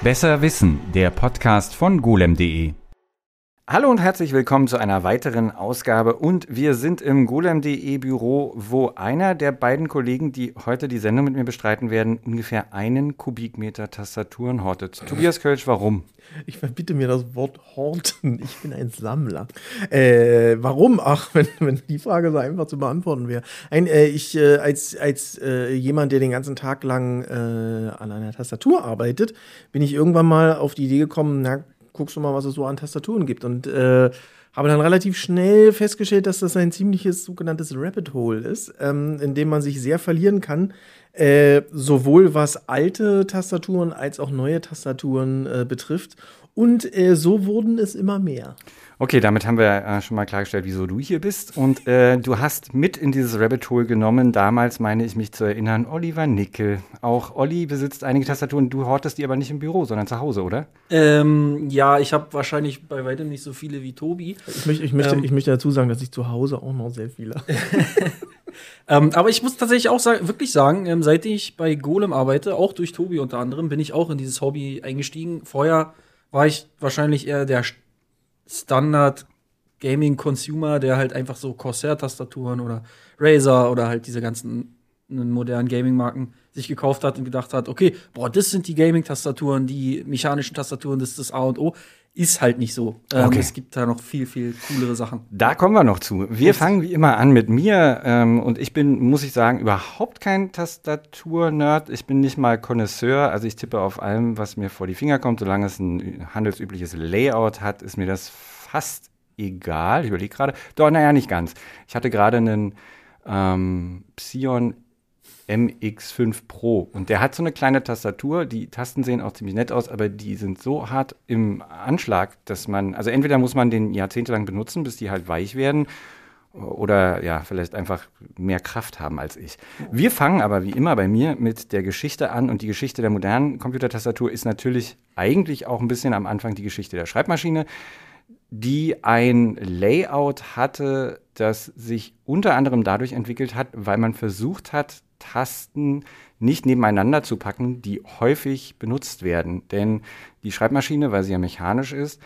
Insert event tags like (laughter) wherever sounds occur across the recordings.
Besser Wissen, der Podcast von golem.de. Hallo und herzlich willkommen zu einer weiteren Ausgabe und wir sind im golem.de Büro, wo einer der beiden Kollegen, die heute die Sendung mit mir bestreiten werden, ungefähr einen Kubikmeter Tastaturen hortet. Tobias Kölsch, warum? Ich verbitte mir das Wort horten. Ich bin ein Sammler. Äh, warum? Ach, (laughs) wenn, wenn die Frage so einfach zu beantworten wäre. Ein, äh, ich äh, als, als äh, jemand, der den ganzen Tag lang äh, an einer Tastatur arbeitet, bin ich irgendwann mal auf die Idee gekommen, na, guckst du mal, was es so an Tastaturen gibt. Und äh, habe dann relativ schnell festgestellt, dass das ein ziemliches sogenanntes Rabbit Hole ist, ähm, in dem man sich sehr verlieren kann. Äh, sowohl was alte Tastaturen als auch neue Tastaturen äh, betrifft. Und äh, so wurden es immer mehr. Okay, damit haben wir äh, schon mal klargestellt, wieso du hier bist. Und äh, du hast mit in dieses Rabbit Hole genommen, damals meine ich mich zu erinnern, Oliver Nickel. Auch Olli besitzt einige Tastaturen, du hortest die aber nicht im Büro, sondern zu Hause, oder? Ähm, ja, ich habe wahrscheinlich bei weitem nicht so viele wie Tobi. Ich, möcht, ich, möchte, ähm, ich möchte dazu sagen, dass ich zu Hause auch noch sehr viele (laughs) ähm, aber ich muss tatsächlich auch sagen, wirklich sagen, ähm, seit ich bei Golem arbeite, auch durch Tobi unter anderem, bin ich auch in dieses Hobby eingestiegen. Vorher war ich wahrscheinlich eher der Standard Gaming Consumer, der halt einfach so Corsair-Tastaturen oder Razer oder halt diese ganzen modernen Gaming-Marken sich gekauft hat und gedacht hat, okay, boah, das sind die Gaming-Tastaturen, die mechanischen Tastaturen, das ist das A und O. Ist halt nicht so. Ähm, okay. Es gibt da noch viel, viel coolere Sachen. Da kommen wir noch zu. Wir Was? fangen wie immer an mit mir. Ähm, und ich bin, muss ich sagen, überhaupt kein Tastatur-Nerd. Ich bin nicht mal Connoisseur. Also ich tippe auf allem, was mir vor die Finger kommt. Solange es ein handelsübliches Layout hat, ist mir das fast egal. Ich überlege gerade. Doch, naja, nicht ganz. Ich hatte gerade einen ähm, Psion MX5 Pro. Und der hat so eine kleine Tastatur. Die Tasten sehen auch ziemlich nett aus, aber die sind so hart im Anschlag, dass man, also entweder muss man den jahrzehntelang benutzen, bis die halt weich werden, oder ja, vielleicht einfach mehr Kraft haben als ich. Wir fangen aber wie immer bei mir mit der Geschichte an und die Geschichte der modernen Computertastatur ist natürlich eigentlich auch ein bisschen am Anfang die Geschichte der Schreibmaschine, die ein Layout hatte, das sich unter anderem dadurch entwickelt hat, weil man versucht hat, Tasten nicht nebeneinander zu packen, die häufig benutzt werden. Denn die Schreibmaschine, weil sie ja mechanisch ist,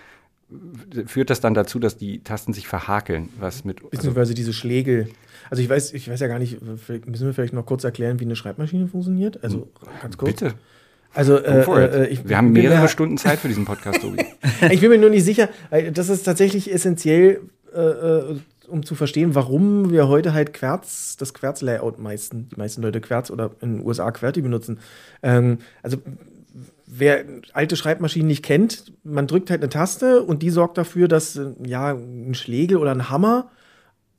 führt das dann dazu, dass die Tasten sich verhakeln, was mit also beziehungsweise diese Schlägel. Also ich weiß, ich weiß ja gar nicht, müssen wir vielleicht noch kurz erklären, wie eine Schreibmaschine funktioniert? Also ganz kurz. Bitte. Also äh, äh, ich, wir haben mehrere Stunden Zeit für diesen Podcast, Tobi. (laughs) ich bin mir nur nicht sicher. Das ist tatsächlich essentiell äh, äh um zu verstehen, warum wir heute halt Querz, das Querz-Layout meisten, die meisten Leute Querz oder in den USA QWERTY benutzen. Ähm, also wer alte Schreibmaschinen nicht kennt, man drückt halt eine Taste und die sorgt dafür, dass ja ein Schlegel oder ein Hammer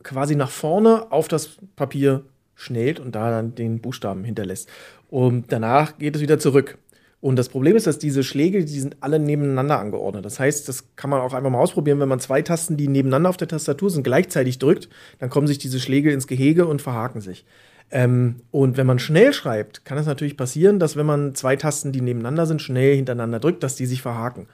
quasi nach vorne auf das Papier schnellt und da dann den Buchstaben hinterlässt. Und danach geht es wieder zurück. Und das Problem ist, dass diese Schläge, die sind alle nebeneinander angeordnet. Das heißt, das kann man auch einfach mal ausprobieren, wenn man zwei Tasten, die nebeneinander auf der Tastatur sind, gleichzeitig drückt, dann kommen sich diese Schläge ins Gehege und verhaken sich. Ähm, und wenn man schnell schreibt, kann es natürlich passieren, dass wenn man zwei Tasten, die nebeneinander sind, schnell hintereinander drückt, dass die sich verhaken.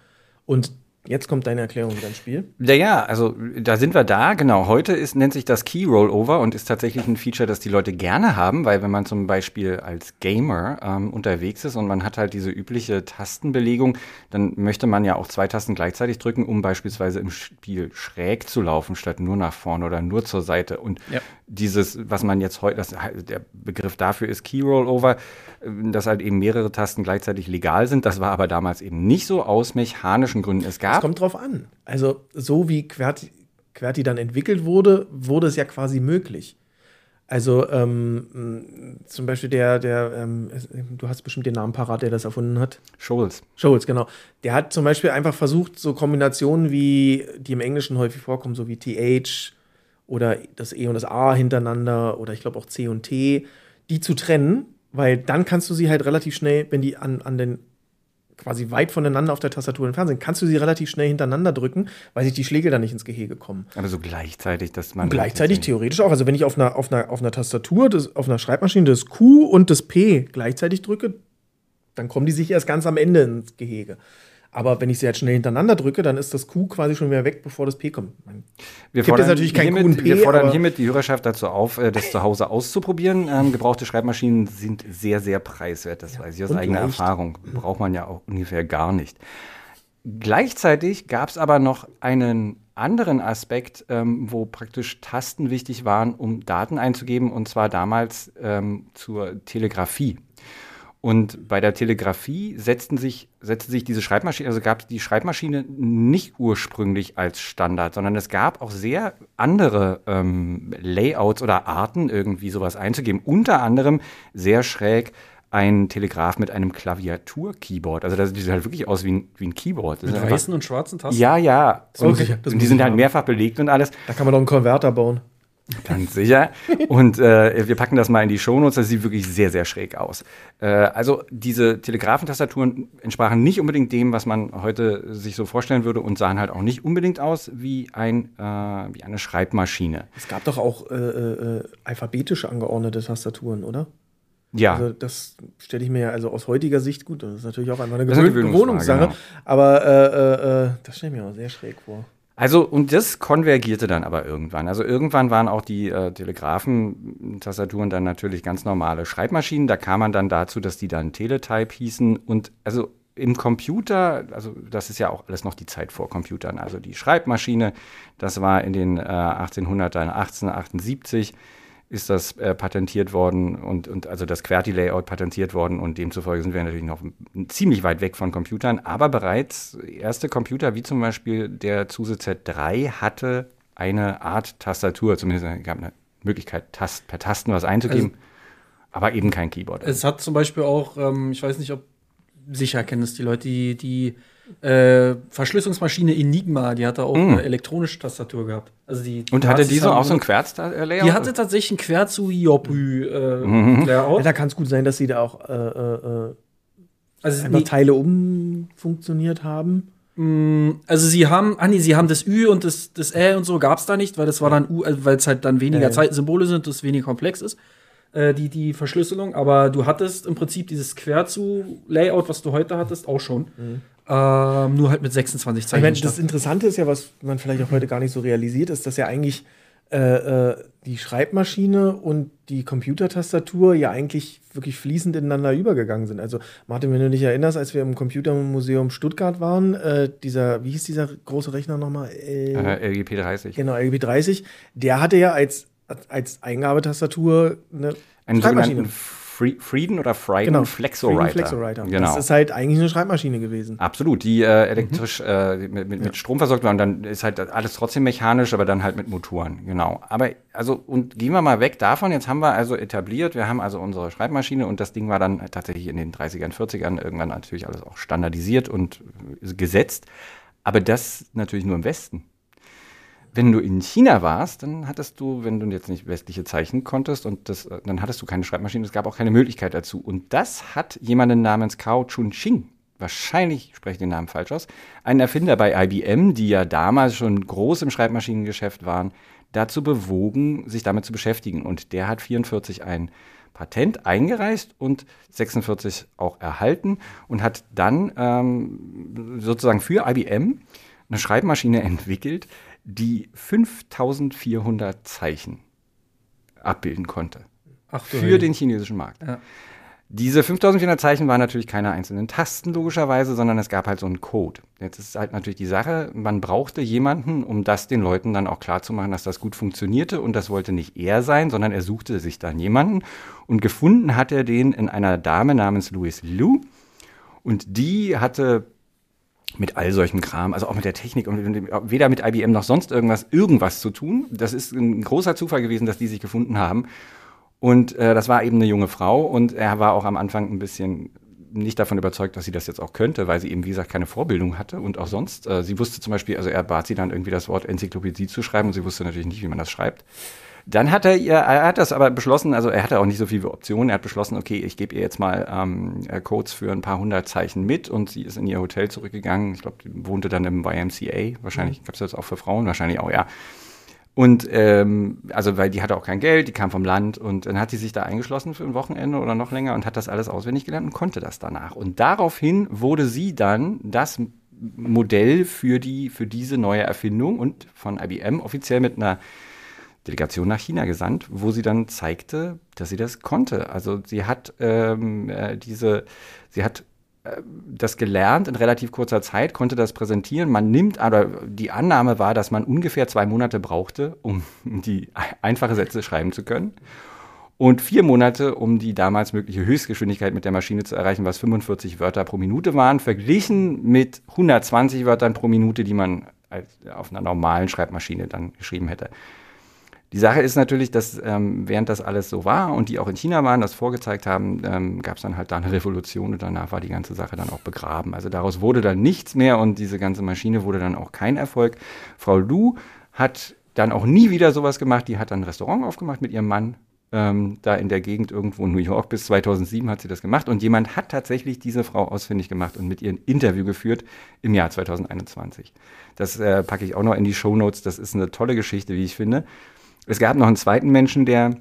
Und Jetzt kommt deine Erklärung ins Spiel. Naja, also da sind wir da. Genau, heute ist, nennt sich das Key Rollover und ist tatsächlich ein Feature, das die Leute gerne haben, weil wenn man zum Beispiel als Gamer ähm, unterwegs ist und man hat halt diese übliche Tastenbelegung, dann möchte man ja auch zwei Tasten gleichzeitig drücken, um beispielsweise im Spiel schräg zu laufen, statt nur nach vorne oder nur zur Seite. Und ja. dieses, was man jetzt heute, der Begriff dafür ist Key Rollover, äh, dass halt eben mehrere Tasten gleichzeitig legal sind. Das war aber damals eben nicht so aus mechanischen Gründen. Es gab es kommt drauf an. Also, so wie QWERTY, QWERTY dann entwickelt wurde, wurde es ja quasi möglich. Also ähm, zum Beispiel der, der ähm, du hast bestimmt den Namen parat, der das erfunden hat. Scholz. Scholz, genau. Der hat zum Beispiel einfach versucht, so Kombinationen wie, die im Englischen häufig vorkommen, so wie TH oder das E und das A hintereinander oder ich glaube auch C und T, die zu trennen, weil dann kannst du sie halt relativ schnell, wenn die an, an den quasi weit voneinander auf der Tastatur entfernt sind, kannst du sie relativ schnell hintereinander drücken, weil sich die Schläge dann nicht ins Gehege kommen. Aber so gleichzeitig, dass man. Und gleichzeitig theoretisch auch. Also wenn ich auf einer, auf einer, auf einer Tastatur, das, auf einer Schreibmaschine das Q und das P gleichzeitig drücke, dann kommen die sich erst ganz am Ende ins Gehege. Aber wenn ich sie jetzt schnell hintereinander drücke, dann ist das Q quasi schon wieder weg, bevor das P kommt. Man Wir fordern, natürlich kein hiermit, P, wir fordern hiermit die Hörerschaft dazu auf, äh, das zu Hause auszuprobieren. Ähm, gebrauchte Schreibmaschinen sind sehr, sehr preiswert. Das weiß ich aus eigener leicht. Erfahrung. Braucht man ja auch ungefähr gar nicht. Gleichzeitig gab es aber noch einen anderen Aspekt, ähm, wo praktisch Tasten wichtig waren, um Daten einzugeben, und zwar damals ähm, zur Telegrafie. Und bei der Telegrafie setzten sich, setzte sich diese Schreibmaschine, also gab es die Schreibmaschine nicht ursprünglich als Standard, sondern es gab auch sehr andere ähm, Layouts oder Arten, irgendwie sowas einzugeben. Unter anderem sehr schräg ein Telegraph mit einem Klaviatur-Keyboard. Also das sieht halt wirklich aus wie ein, wie ein Keyboard. Das Mit weißen und schwarzen Tasten. ja, ja. Und, muss ich- das und die sind halt mehrfach belegt und alles. Da kann man doch einen Konverter bauen. Ganz sicher. Und äh, wir packen das mal in die Shownotes. Das sieht wirklich sehr, sehr schräg aus. Äh, also diese Telegrafentastaturen entsprachen nicht unbedingt dem, was man heute sich so vorstellen würde und sahen halt auch nicht unbedingt aus wie, ein, äh, wie eine Schreibmaschine. Es gab doch auch äh, äh, alphabetisch angeordnete Tastaturen, oder? Ja, Also das stelle ich mir ja also aus heutiger Sicht gut. Das ist natürlich auch einmal eine Das ist eine Gewöhn Gewöhnungsfrage, Gewohnungssache. Aber äh, das stelle ich mir auch sehr schräg vor. Also, und das konvergierte dann aber irgendwann. Also irgendwann waren auch die äh, Telegrafentastaturen dann natürlich ganz normale Schreibmaschinen. Da kam man dann dazu, dass die dann Teletype hießen. Und also im Computer, also das ist ja auch alles noch die Zeit vor Computern. Also die Schreibmaschine, das war in den äh, 1800ern, 1878 ist das äh, patentiert worden und, und also das QWERTY-Layout patentiert worden und demzufolge sind wir natürlich noch ziemlich weit weg von Computern, aber bereits erste Computer, wie zum Beispiel der Zuse Z3, hatte eine Art Tastatur, zumindest gab eine Möglichkeit, Tast, per Tasten was einzugeben, aber eben kein Keyboard. Es hat zum Beispiel auch, ähm, ich weiß nicht, ob sicher kennen es die Leute, die, die äh, Verschlüsselungsmaschine Enigma, die hatte auch eine elektronische Tastatur gehabt. Also die, und hatte die so auch so ein Querz-Layout? Die hatte tatsächlich ein quer zu Iopü äh, Mhm. Ja, da kann es gut sein, dass sie da auch äh, äh, äh, Also, einfach nee, Teile umfunktioniert haben. mh, also sie haben, ah nee, sie haben das Ü und das, das Ä und so gab's da nicht, weil das war dann U, weil es halt dann weniger Ja, ja. Zeitensymbole sind, das weniger komplex ist, äh, die, die Verschlüsselung. Aber du hattest im Prinzip dieses quer zu Layout, was du heute hattest, auch schon. Ähm, nur halt mit 26 Ich Zeichen. meine, das Interessante ist ja, was man vielleicht auch heute gar nicht so realisiert, ist, dass ja eigentlich äh, äh, die Schreibmaschine und die Computertastatur ja eigentlich wirklich fließend ineinander übergegangen sind. Also, Martin, wenn du dich erinnerst, als wir im Computermuseum Stuttgart waren, äh, dieser, wie hieß dieser große Rechner nochmal? Äh, äh, LGP 30. Genau, LGB 30, der hatte ja als, als Eingabetastatur eine Einen Schreibmaschine. Free, Frieden oder Frieden Genau, Flexowriter. Frieden Flexowriter. Genau. Das ist halt eigentlich eine Schreibmaschine gewesen. Absolut, die äh, elektrisch äh, mit, mit, mit Strom versorgt war und dann ist halt alles trotzdem mechanisch, aber dann halt mit Motoren, genau. Aber also, und gehen wir mal weg davon, jetzt haben wir also etabliert, wir haben also unsere Schreibmaschine und das Ding war dann tatsächlich in den 30ern, 40ern irgendwann natürlich alles auch standardisiert und gesetzt, aber das natürlich nur im Westen. Wenn du in China warst, dann hattest du, wenn du jetzt nicht westliche Zeichen konntest und das, äh, dann hattest du keine Schreibmaschine, es gab auch keine Möglichkeit dazu. Und das hat jemanden namens Kao Chun-Ching, wahrscheinlich spreche ich den Namen falsch aus, ein Erfinder bei IBM, die ja damals schon groß im Schreibmaschinengeschäft waren, dazu bewogen, sich damit zu beschäftigen. Und der hat 44 ein Patent eingereicht und 46 auch erhalten und hat dann ähm, sozusagen für IBM eine Schreibmaschine entwickelt, die 5400 Zeichen abbilden konnte Ach, für Heilige. den chinesischen Markt. Ja. Diese 5400 Zeichen waren natürlich keine einzelnen Tasten logischerweise, sondern es gab halt so einen Code. Jetzt ist halt natürlich die Sache, man brauchte jemanden, um das den Leuten dann auch klarzumachen, dass das gut funktionierte und das wollte nicht er sein, sondern er suchte sich dann jemanden und gefunden hat er den in einer Dame namens Louis Liu und die hatte mit all solchem Kram, also auch mit der Technik und weder mit IBM noch sonst irgendwas, irgendwas zu tun. Das ist ein großer Zufall gewesen, dass die sich gefunden haben. Und äh, das war eben eine junge Frau und er war auch am Anfang ein bisschen nicht davon überzeugt, dass sie das jetzt auch könnte, weil sie eben, wie gesagt, keine Vorbildung hatte und auch sonst. Äh, sie wusste zum Beispiel, also er bat sie dann irgendwie das Wort Enzyklopädie zu schreiben und sie wusste natürlich nicht, wie man das schreibt. Dann hat er ihr, er hat das aber beschlossen, also er hatte auch nicht so viele Optionen, er hat beschlossen, okay, ich gebe ihr jetzt mal ähm, äh, Codes für ein paar hundert Zeichen mit und sie ist in ihr Hotel zurückgegangen. Ich glaube, die wohnte dann im YMCA, wahrscheinlich gab es das auch für Frauen, wahrscheinlich auch, ja. Und ähm, also weil die hatte auch kein Geld, die kam vom Land und dann hat sie sich da eingeschlossen für ein Wochenende oder noch länger und hat das alles auswendig gelernt und konnte das danach. Und daraufhin wurde sie dann das Modell für, die, für diese neue Erfindung und von IBM offiziell mit einer Delegation nach China gesandt, wo sie dann zeigte, dass sie das konnte. Also sie hat ähm, äh, diese, sie hat äh, das gelernt in relativ kurzer Zeit, konnte das präsentieren. Man nimmt, aber die Annahme war, dass man ungefähr zwei Monate brauchte, um (laughs) die einfache Sätze schreiben zu können. Und vier Monate, um die damals mögliche Höchstgeschwindigkeit mit der Maschine zu erreichen, was 45 Wörter pro Minute waren, verglichen mit 120 Wörtern pro Minute, die man auf einer normalen Schreibmaschine dann geschrieben hätte. Die Sache ist natürlich, dass ähm, während das alles so war und die auch in China waren, das vorgezeigt haben, ähm, gab es dann halt da eine Revolution und danach war die ganze Sache dann auch begraben. Also daraus wurde dann nichts mehr und diese ganze Maschine wurde dann auch kein Erfolg. Frau Lu hat dann auch nie wieder sowas gemacht. Die hat dann ein Restaurant aufgemacht mit ihrem Mann. Ähm, da in der Gegend irgendwo in New York bis 2007 hat sie das gemacht und jemand hat tatsächlich diese Frau ausfindig gemacht und mit ihr ein Interview geführt im Jahr 2021. Das äh, packe ich auch noch in die Show Notes. Das ist eine tolle Geschichte, wie ich finde. Es gab noch einen zweiten Menschen, der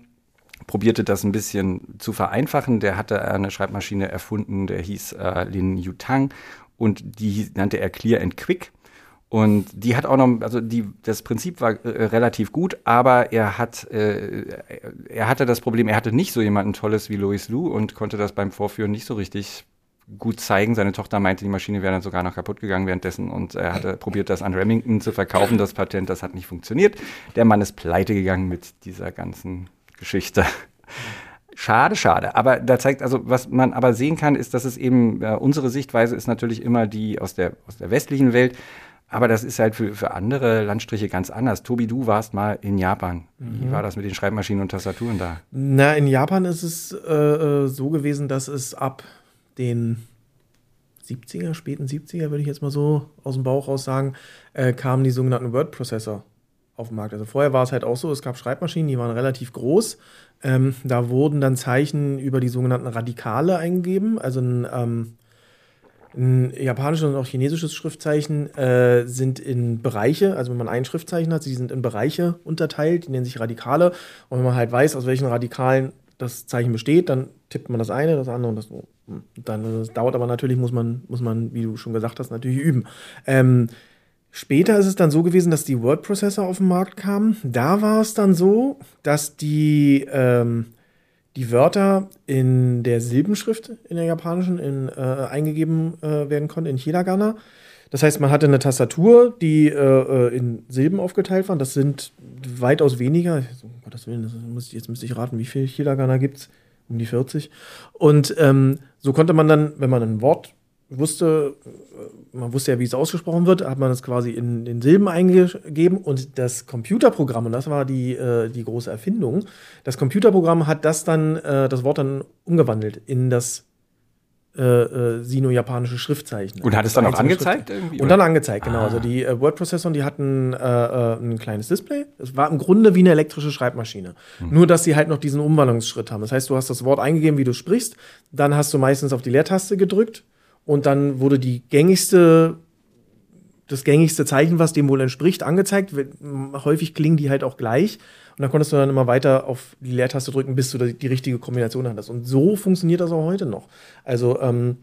probierte das ein bisschen zu vereinfachen. Der hatte eine Schreibmaschine erfunden, der hieß äh, Lin Yutang und die nannte er Clear and Quick. Und die hat auch noch, also die, das Prinzip war äh, relativ gut, aber er hat, äh, er hatte das Problem, er hatte nicht so jemanden Tolles wie Louis Lu und konnte das beim Vorführen nicht so richtig gut zeigen. Seine Tochter meinte, die Maschine wäre dann sogar noch kaputt gegangen währenddessen und er hatte (laughs) probiert, das an Remington zu verkaufen, das Patent, das hat nicht funktioniert. Der Mann ist pleite gegangen mit dieser ganzen Geschichte. Schade, schade. Aber da zeigt, also was man aber sehen kann, ist, dass es eben, äh, unsere Sichtweise ist natürlich immer die aus der, aus der westlichen Welt. Aber das ist halt für, für andere Landstriche ganz anders. Tobi, du warst mal in Japan. Wie mhm. war das mit den Schreibmaschinen und Tastaturen da? Na, in Japan ist es äh, äh so gewesen, dass es ab den 70er, späten 70er, würde ich jetzt mal so aus dem Bauch raus sagen, äh, kamen die sogenannten Word-Processor auf den Markt. Also vorher war es halt auch so, es gab Schreibmaschinen, die waren relativ groß. Ähm, da wurden dann Zeichen über die sogenannten Radikale eingegeben. Also ein, ähm, ein japanisches und auch chinesisches Schriftzeichen äh, sind in Bereiche, also wenn man ein Schriftzeichen hat, sie sind in Bereiche unterteilt, die nennen sich Radikale. Und wenn man halt weiß, aus welchen Radikalen das Zeichen besteht, dann tippt man das eine, das andere und das. Dann das dauert aber natürlich, muss man, muss man, wie du schon gesagt hast, natürlich üben. Ähm, später ist es dann so gewesen, dass die Word-Prozessor auf den Markt kamen. Da war es dann so, dass die, ähm, die Wörter in der Silbenschrift in der japanischen in, äh, eingegeben äh, werden konnten, in Hiragana. Das heißt, man hatte eine Tastatur, die äh, äh in Silben aufgeteilt waren. Das sind weitaus weniger. Um Gottes Willen, das muss jetzt müsste ich raten, wie viel Hiragana gibt es? Um die 40. Und ähm, so konnte man dann, wenn man ein Wort wusste, äh, man wusste ja, wie es ausgesprochen wird, hat man es quasi in den Silben eingegeben und das Computerprogramm, und das war die, äh, die große Erfindung, das Computerprogramm hat das dann, äh, das Wort dann umgewandelt in das äh, äh, sino-japanische Schriftzeichen. Und hat es dann auch angezeigt? Irgendwie, und dann angezeigt, genau. Also ah. Also die äh, Word-Prozessoren, die hatten äh, äh, ein kleines Display. Es war im Grunde wie eine elektrische Schreibmaschine. Hm. Nur, dass sie halt noch diesen Umwandlungsschritt haben. Das heißt, du hast das Wort eingegeben, wie du sprichst. Dann hast du meistens auf die Leertaste gedrückt. Und dann wurde die gängigste das gängigste Zeichen, was dem wohl entspricht, angezeigt. Häufig klingen die halt auch gleich. Und dann konntest du dann immer weiter auf die Leertaste drücken, bis du die richtige Kombination hattest. Und so funktioniert das auch heute noch. Also ähm,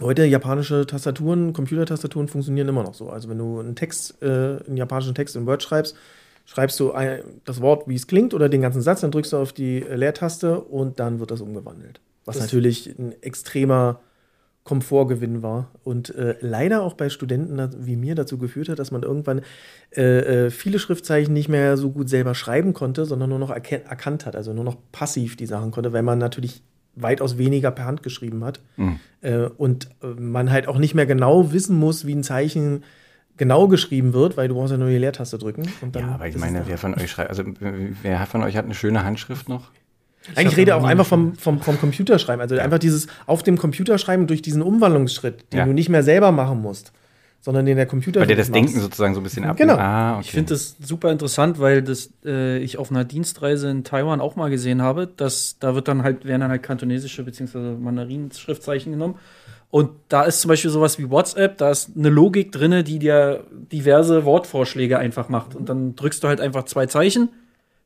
heute japanische Tastaturen, Computertastaturen funktionieren immer noch so. Also wenn du einen Text, äh, einen japanischen Text in Word schreibst, schreibst du ein, das Wort, wie es klingt, oder den ganzen Satz, dann drückst du auf die Leertaste und dann wird das umgewandelt. Was das natürlich ein extremer Komfortgewinn war und äh, leider auch bei Studenten wie mir dazu geführt hat, dass man irgendwann äh, äh, viele Schriftzeichen nicht mehr so gut selber schreiben konnte, sondern nur noch erkannt hat, also nur noch passiv die Sachen konnte, weil man natürlich weitaus weniger per Hand geschrieben hat mhm. äh, und äh, man halt auch nicht mehr genau wissen muss, wie ein Zeichen genau geschrieben wird, weil du brauchst ja nur die Leertaste drücken. ja, aber ich meine, wer von euch schreibt, also wer von euch hat eine schöne Handschrift noch? Eigentlich rede auch einfach vom, vom, vom Computerschreiben. Also ja. einfach dieses auf dem Computerschreiben durch diesen Umwandlungsschritt, den ja. du nicht mehr selber machen musst, sondern den der Computer. Weil der das machst. Denken sozusagen so ein bisschen ab. Genau. Ah, okay. Ich finde das super interessant, weil das äh, ich auf einer Dienstreise in Taiwan auch mal gesehen habe, dass da wird dann halt, werden dann halt kantonesische bzw. Mandarin-Schriftzeichen genommen. Und da ist zum Beispiel sowas wie WhatsApp, da ist eine Logik drin, die dir diverse Wortvorschläge einfach macht. Und dann drückst du halt einfach zwei Zeichen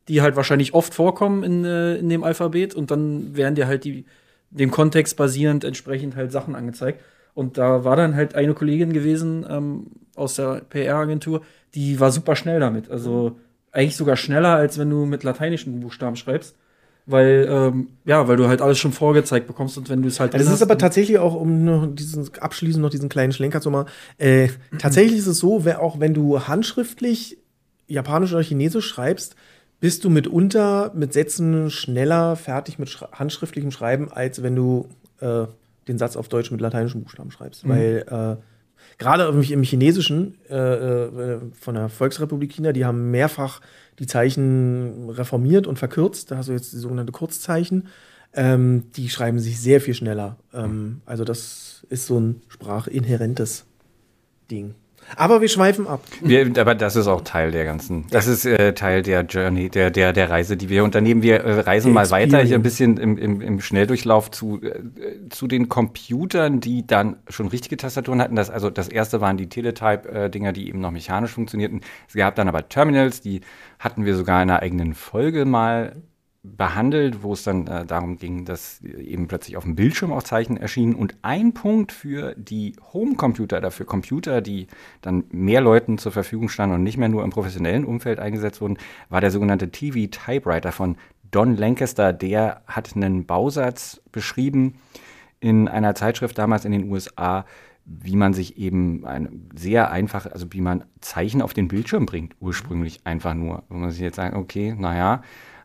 die halt wahrscheinlich oft vorkommen in, äh, in dem Alphabet und dann werden dir halt die dem Kontext basierend entsprechend halt Sachen angezeigt. Und da war dann halt eine Kollegin gewesen ähm, aus der PR-Agentur, die war super schnell damit. Also eigentlich sogar schneller, als wenn du mit lateinischen Buchstaben schreibst. Weil, ähm, ja, weil du halt alles schon vorgezeigt bekommst und wenn du es halt. Das ist aber tatsächlich auch, um noch diesen abschließend noch diesen kleinen Schlenker zu machen, äh, tatsächlich ist es so, auch wenn du handschriftlich Japanisch oder Chinesisch schreibst, bist du mitunter mit Sätzen schneller fertig mit Schra handschriftlichem Schreiben, als wenn du äh, den Satz auf Deutsch mit lateinischen Buchstaben schreibst. Mhm. Weil äh, gerade im, im Chinesischen äh, äh, von der Volksrepublik China, die haben mehrfach die Zeichen reformiert und verkürzt. Da hast du jetzt die sogenannte Kurzzeichen. Ähm, die schreiben sich sehr viel schneller. Ähm, also das ist so ein sprachinhärentes Ding. Aber wir schweifen ab. Wir, aber das ist auch Teil der ganzen, das ist äh, Teil der Journey, der, der, der Reise, die wir unternehmen. Wir äh, reisen mal weiter hier ein bisschen im, im, im Schnelldurchlauf zu, äh, zu den Computern, die dann schon richtige Tastaturen hatten. Das, also das erste waren die Teletype-Dinger, die eben noch mechanisch funktionierten. Es gab dann aber Terminals, die hatten wir sogar in einer eigenen Folge mal behandelt, wo es dann äh, darum ging, dass eben plötzlich auf dem Bildschirm auch Zeichen erschienen. Und ein Punkt für die Homecomputer, dafür Computer, die dann mehr Leuten zur Verfügung standen und nicht mehr nur im professionellen Umfeld eingesetzt wurden, war der sogenannte TV Typewriter von Don Lancaster. Der hat einen Bausatz beschrieben in einer Zeitschrift damals in den USA, wie man sich eben ein sehr einfach, also wie man Zeichen auf den Bildschirm bringt, ursprünglich einfach nur. Wo man sich jetzt sagt, okay, naja,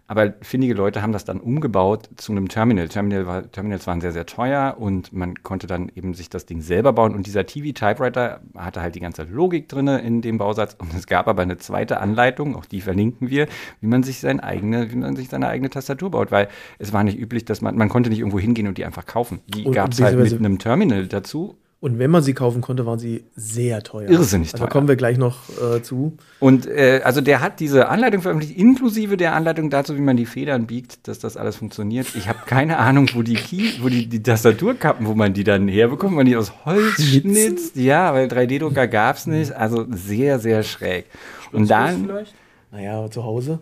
aber findige Leute haben das dann umgebaut zu einem Terminal. Terminal war, Terminals waren sehr, sehr teuer und man konnte dann eben sich das Ding selber bauen. Und dieser TV-Typewriter hatte halt die ganze Logik drinne in dem Bausatz. Und es gab aber eine zweite Anleitung, auch die verlinken wir, wie man sich sein eigene, wie man sich seine eigene Tastatur baut. Weil es war nicht üblich, dass man, man konnte nicht irgendwo hingehen und die einfach kaufen. Die gab es halt mit einem Terminal dazu. Und wenn man sie kaufen konnte, waren sie sehr teuer. Irrsinnig Also teuer. kommen wir gleich noch äh, zu. Und äh, also der hat diese Anleitung veröffentlicht, inklusive der Anleitung dazu, wie man die Federn biegt, dass das alles funktioniert. Ich habe keine (laughs) Ahnung, wo die Key, wo die, die Tastaturkappen, wo man die dann herbekommt, man die aus Holz Schnitzen? schnitzt. Ja, weil 3D-Drucker gab's nicht. Also sehr, sehr schräg. Und dann, vielleicht Naja, zu Hause.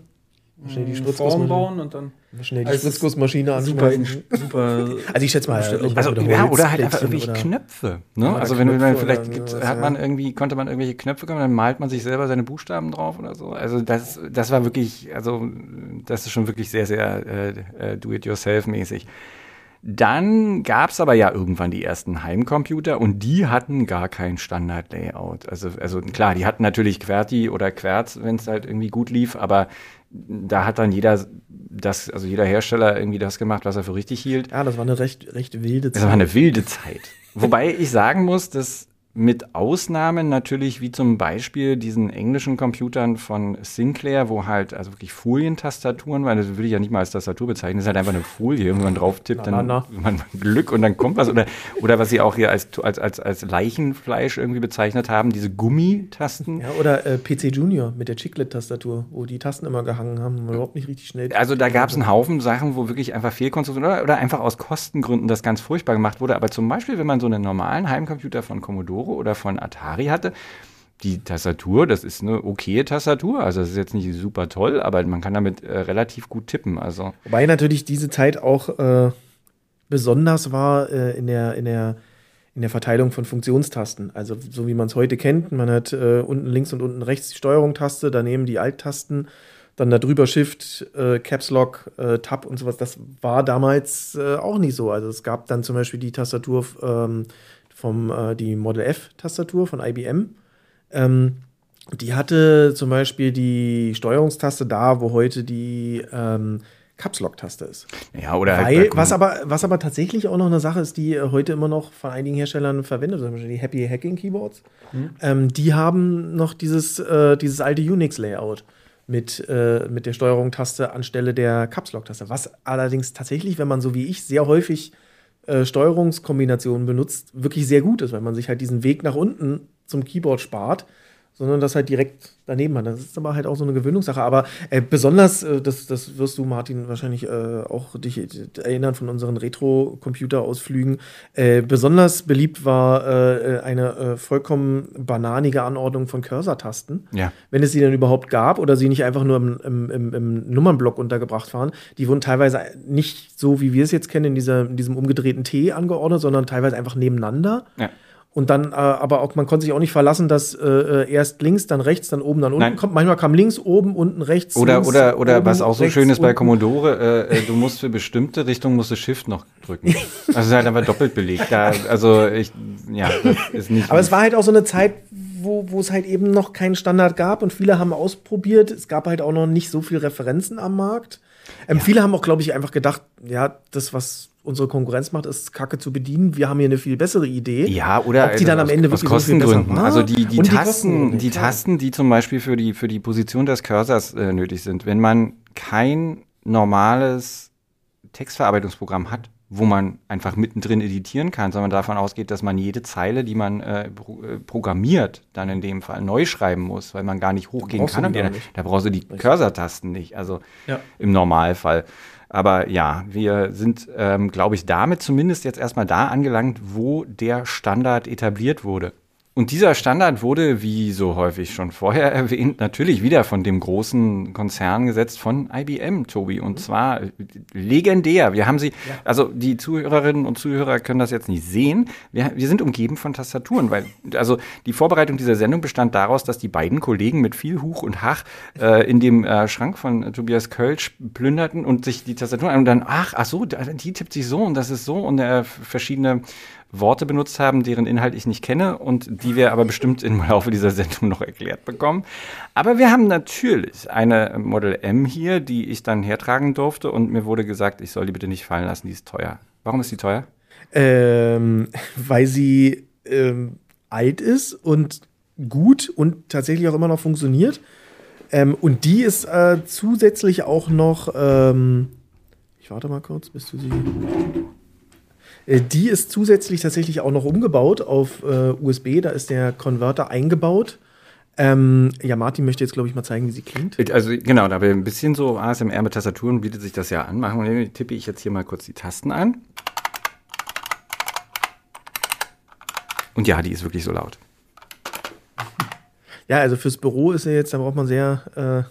Schnell die Form Spritzgussmaschine, bauen und dann schnell die Also Spritzgussmaschine super, anschmeißen. super. (laughs) Also ich schätze mal, also, ja, oder halt einfach oder- Knöpfe. Ne? Ja, also wenn, Knöpfe vielleicht oder gibt's, irgendwas, hat man irgendwie, konnte man irgendwelche Knöpfe kommen, dann malt man sich selber seine Buchstaben drauf oder so. Also das, das war wirklich, also das ist schon wirklich sehr, sehr äh, äh, do-it-yourself-mäßig. Dann gab es aber ja irgendwann die ersten Heimcomputer und die hatten gar kein Standard-Layout. Also, also klar, die hatten natürlich QWERTY oder Querz, wenn es halt irgendwie gut lief, aber da hat dann jeder das, also jeder Hersteller irgendwie das gemacht, was er für richtig hielt. Ja, das war eine recht, recht wilde Das war eine wilde Zeit. Wobei ich sagen muss, dass mit Ausnahmen natürlich, wie zum Beispiel diesen englischen Computern von Sinclair, wo halt also wirklich Folientastaturen, weil das würde ich ja nicht mal als Tastatur bezeichnen, das ist halt einfach eine Folie, wenn man drauf tippt, Na, dann na, hat man Glück und dann kommt was. Oder, oder was sie auch hier als, als, als, als Leichenfleisch irgendwie bezeichnet haben, diese Gummitasten. Ja, oder äh, PC Junior mit der Chiclet-Tastatur, wo die Tasten immer gehangen haben und überhaupt nicht richtig schnell. Also da gab es einen Haufen Sachen, wo wirklich einfach Fehlkonstruktion oder, oder einfach aus Kostengründen das ganz furchtbar gemacht wurde. Aber zum Beispiel, wenn man so einen normalen Heimcomputer von Commodore oder von Atari hatte, die Tastatur, das ist eine okaye Tastatur. Also das ist jetzt nicht super toll, aber man kann damit äh, relativ gut tippen. Also Wobei natürlich diese Zeit auch äh, besonders war äh, in, der, in, der, in der Verteilung von Funktionstasten. Also so wie man es heute kennt, man hat äh, unten links und unten rechts die Steuerung-Taste, daneben die Alt-Tasten, dann darüber Shift, äh, Caps Lock, äh, Tab und sowas. Das war damals äh, auch nicht so. Also es gab dann zum Beispiel die Tastatur ähm, vom äh, die Model F-Tastatur von IBM. Ähm, die hatte zum Beispiel die Steuerungstaste da, wo heute die ähm, Caps Lock-Taste ist. ja, oder Weil, halt was aber, was aber tatsächlich auch noch eine Sache ist, die äh, heute immer noch von einigen Herstellern verwendet wird, zum Beispiel die Happy Hacking Keyboards. Ähm, die haben noch dieses, äh, dieses alte Unix-Layout mit, äh, mit der Steuerung-Taste anstelle der Caps Lock-Taste. Was allerdings tatsächlich, wenn man so wie ich sehr häufig äh, Steuerungskombinationen benutzt, wirklich sehr gut ist, weil man sich halt diesen Weg nach unten zum Keyboard spart sondern das halt direkt daneben hat. Das ist aber halt auch so eine Gewöhnungssache. Aber äh, besonders, äh, das, das wirst du, Martin, wahrscheinlich äh, auch dich erinnern von unseren Retro-Computer-Ausflügen. Äh, besonders beliebt war äh, eine äh, vollkommen bananige Anordnung von Cursor-Tasten. Ja. Wenn es sie dann überhaupt gab oder sie nicht einfach nur im, im, im, im Nummernblock untergebracht waren. Die wurden teilweise nicht so, wie wir es jetzt kennen, in, dieser, in diesem umgedrehten T angeordnet, sondern teilweise einfach nebeneinander. Ja. Und dann, äh, aber auch, man konnte sich auch nicht verlassen, dass äh, erst links, dann rechts, dann oben, dann unten Nein. kommt. Manchmal kam links, oben, unten, rechts. Oder, links, oder, oder oben, was auch so schön ist bei. Commodore, äh, äh, du musst für bestimmte Richtungen musst du Shift noch drücken. (laughs) Also es ist halt einfach doppelt belegt. Da, also ich, ja, das ist nicht. Aber es war halt auch so eine Zeit, wo, wo es halt eben noch keinen Standard gab und viele haben ausprobiert. Es gab halt auch noch nicht so viele Referenzen am Markt. Ähm, Viele haben auch, glaube ich, einfach gedacht, ja, das, was unsere Konkurrenz macht, ist Kacke zu bedienen. Wir haben hier eine viel bessere Idee. Ja, oder Ob die dann am aus- Ende aus wirklich besser Kostengründen. also die, die die Tasten, die klar. Tasten, die zum Beispiel für die, für die Position des Cursors äh, nötig sind, wenn man kein normales Textverarbeitungsprogramm hat, wo man einfach mittendrin editieren kann, sondern davon ausgeht, dass man jede Zeile, die man äh, pro, äh, programmiert, dann in dem Fall neu schreiben muss, weil man gar nicht hochgehen kann. die die-. Da brauchst du die Cursor-Tasten nicht, also Ja. im Normalfall. Aber ja, wir sind, ähm, glaube ich, damit zumindest jetzt erstmal da angelangt, wo der Standard etabliert wurde. Und dieser Standard wurde, wie so häufig schon vorher erwähnt, natürlich wieder von dem großen Konzern gesetzt, von IBM, Tobi. Und zwar äh, legendär. Wir haben sie, also die Zuhörerinnen und Zuhörer können das jetzt nicht sehen. Wir, wir sind umgeben von Tastaturen, weil, also die Vorbereitung dieser Sendung bestand daraus, dass die beiden Kollegen mit viel Huch und Hach äh, in dem äh, Schrank von äh, Tobias Kölsch plünderten und sich die Tastaturen an und dann, ach, ach so, die tippt sich so und das ist so und äh, verschiedene Worte benutzt haben, deren Inhalt ich nicht kenne und die wir aber bestimmt im Laufe dieser Sendung noch erklärt bekommen. Aber wir haben natürlich eine Model M hier, die ich dann hertragen durfte und mir wurde gesagt, ich soll die bitte nicht fallen lassen, die ist teuer. Warum ist die teuer? Ähm, (laughs) weil sie ähm, alt ist und gut und tatsächlich auch immer noch funktioniert. Ähm, und die ist äh, zusätzlich auch noch, ähm, ich warte mal kurz, bis du sie. Äh, Die ist zusätzlich tatsächlich auch noch umgebaut auf äh, USB. Da ist der Konverter eingebaut. Ähm, ja, Martin möchte jetzt, glaube ich, mal zeigen, wie sie klingt. Also genau, da wir ein bisschen so ASMR mit Tastaturen bietet sich das ja an. Machen wir, tippe ich jetzt hier mal kurz die Tasten an. Und ja, die ist wirklich so laut. (laughs) Ja, also fürs Büro ist er jetzt, da braucht man sehr, äh,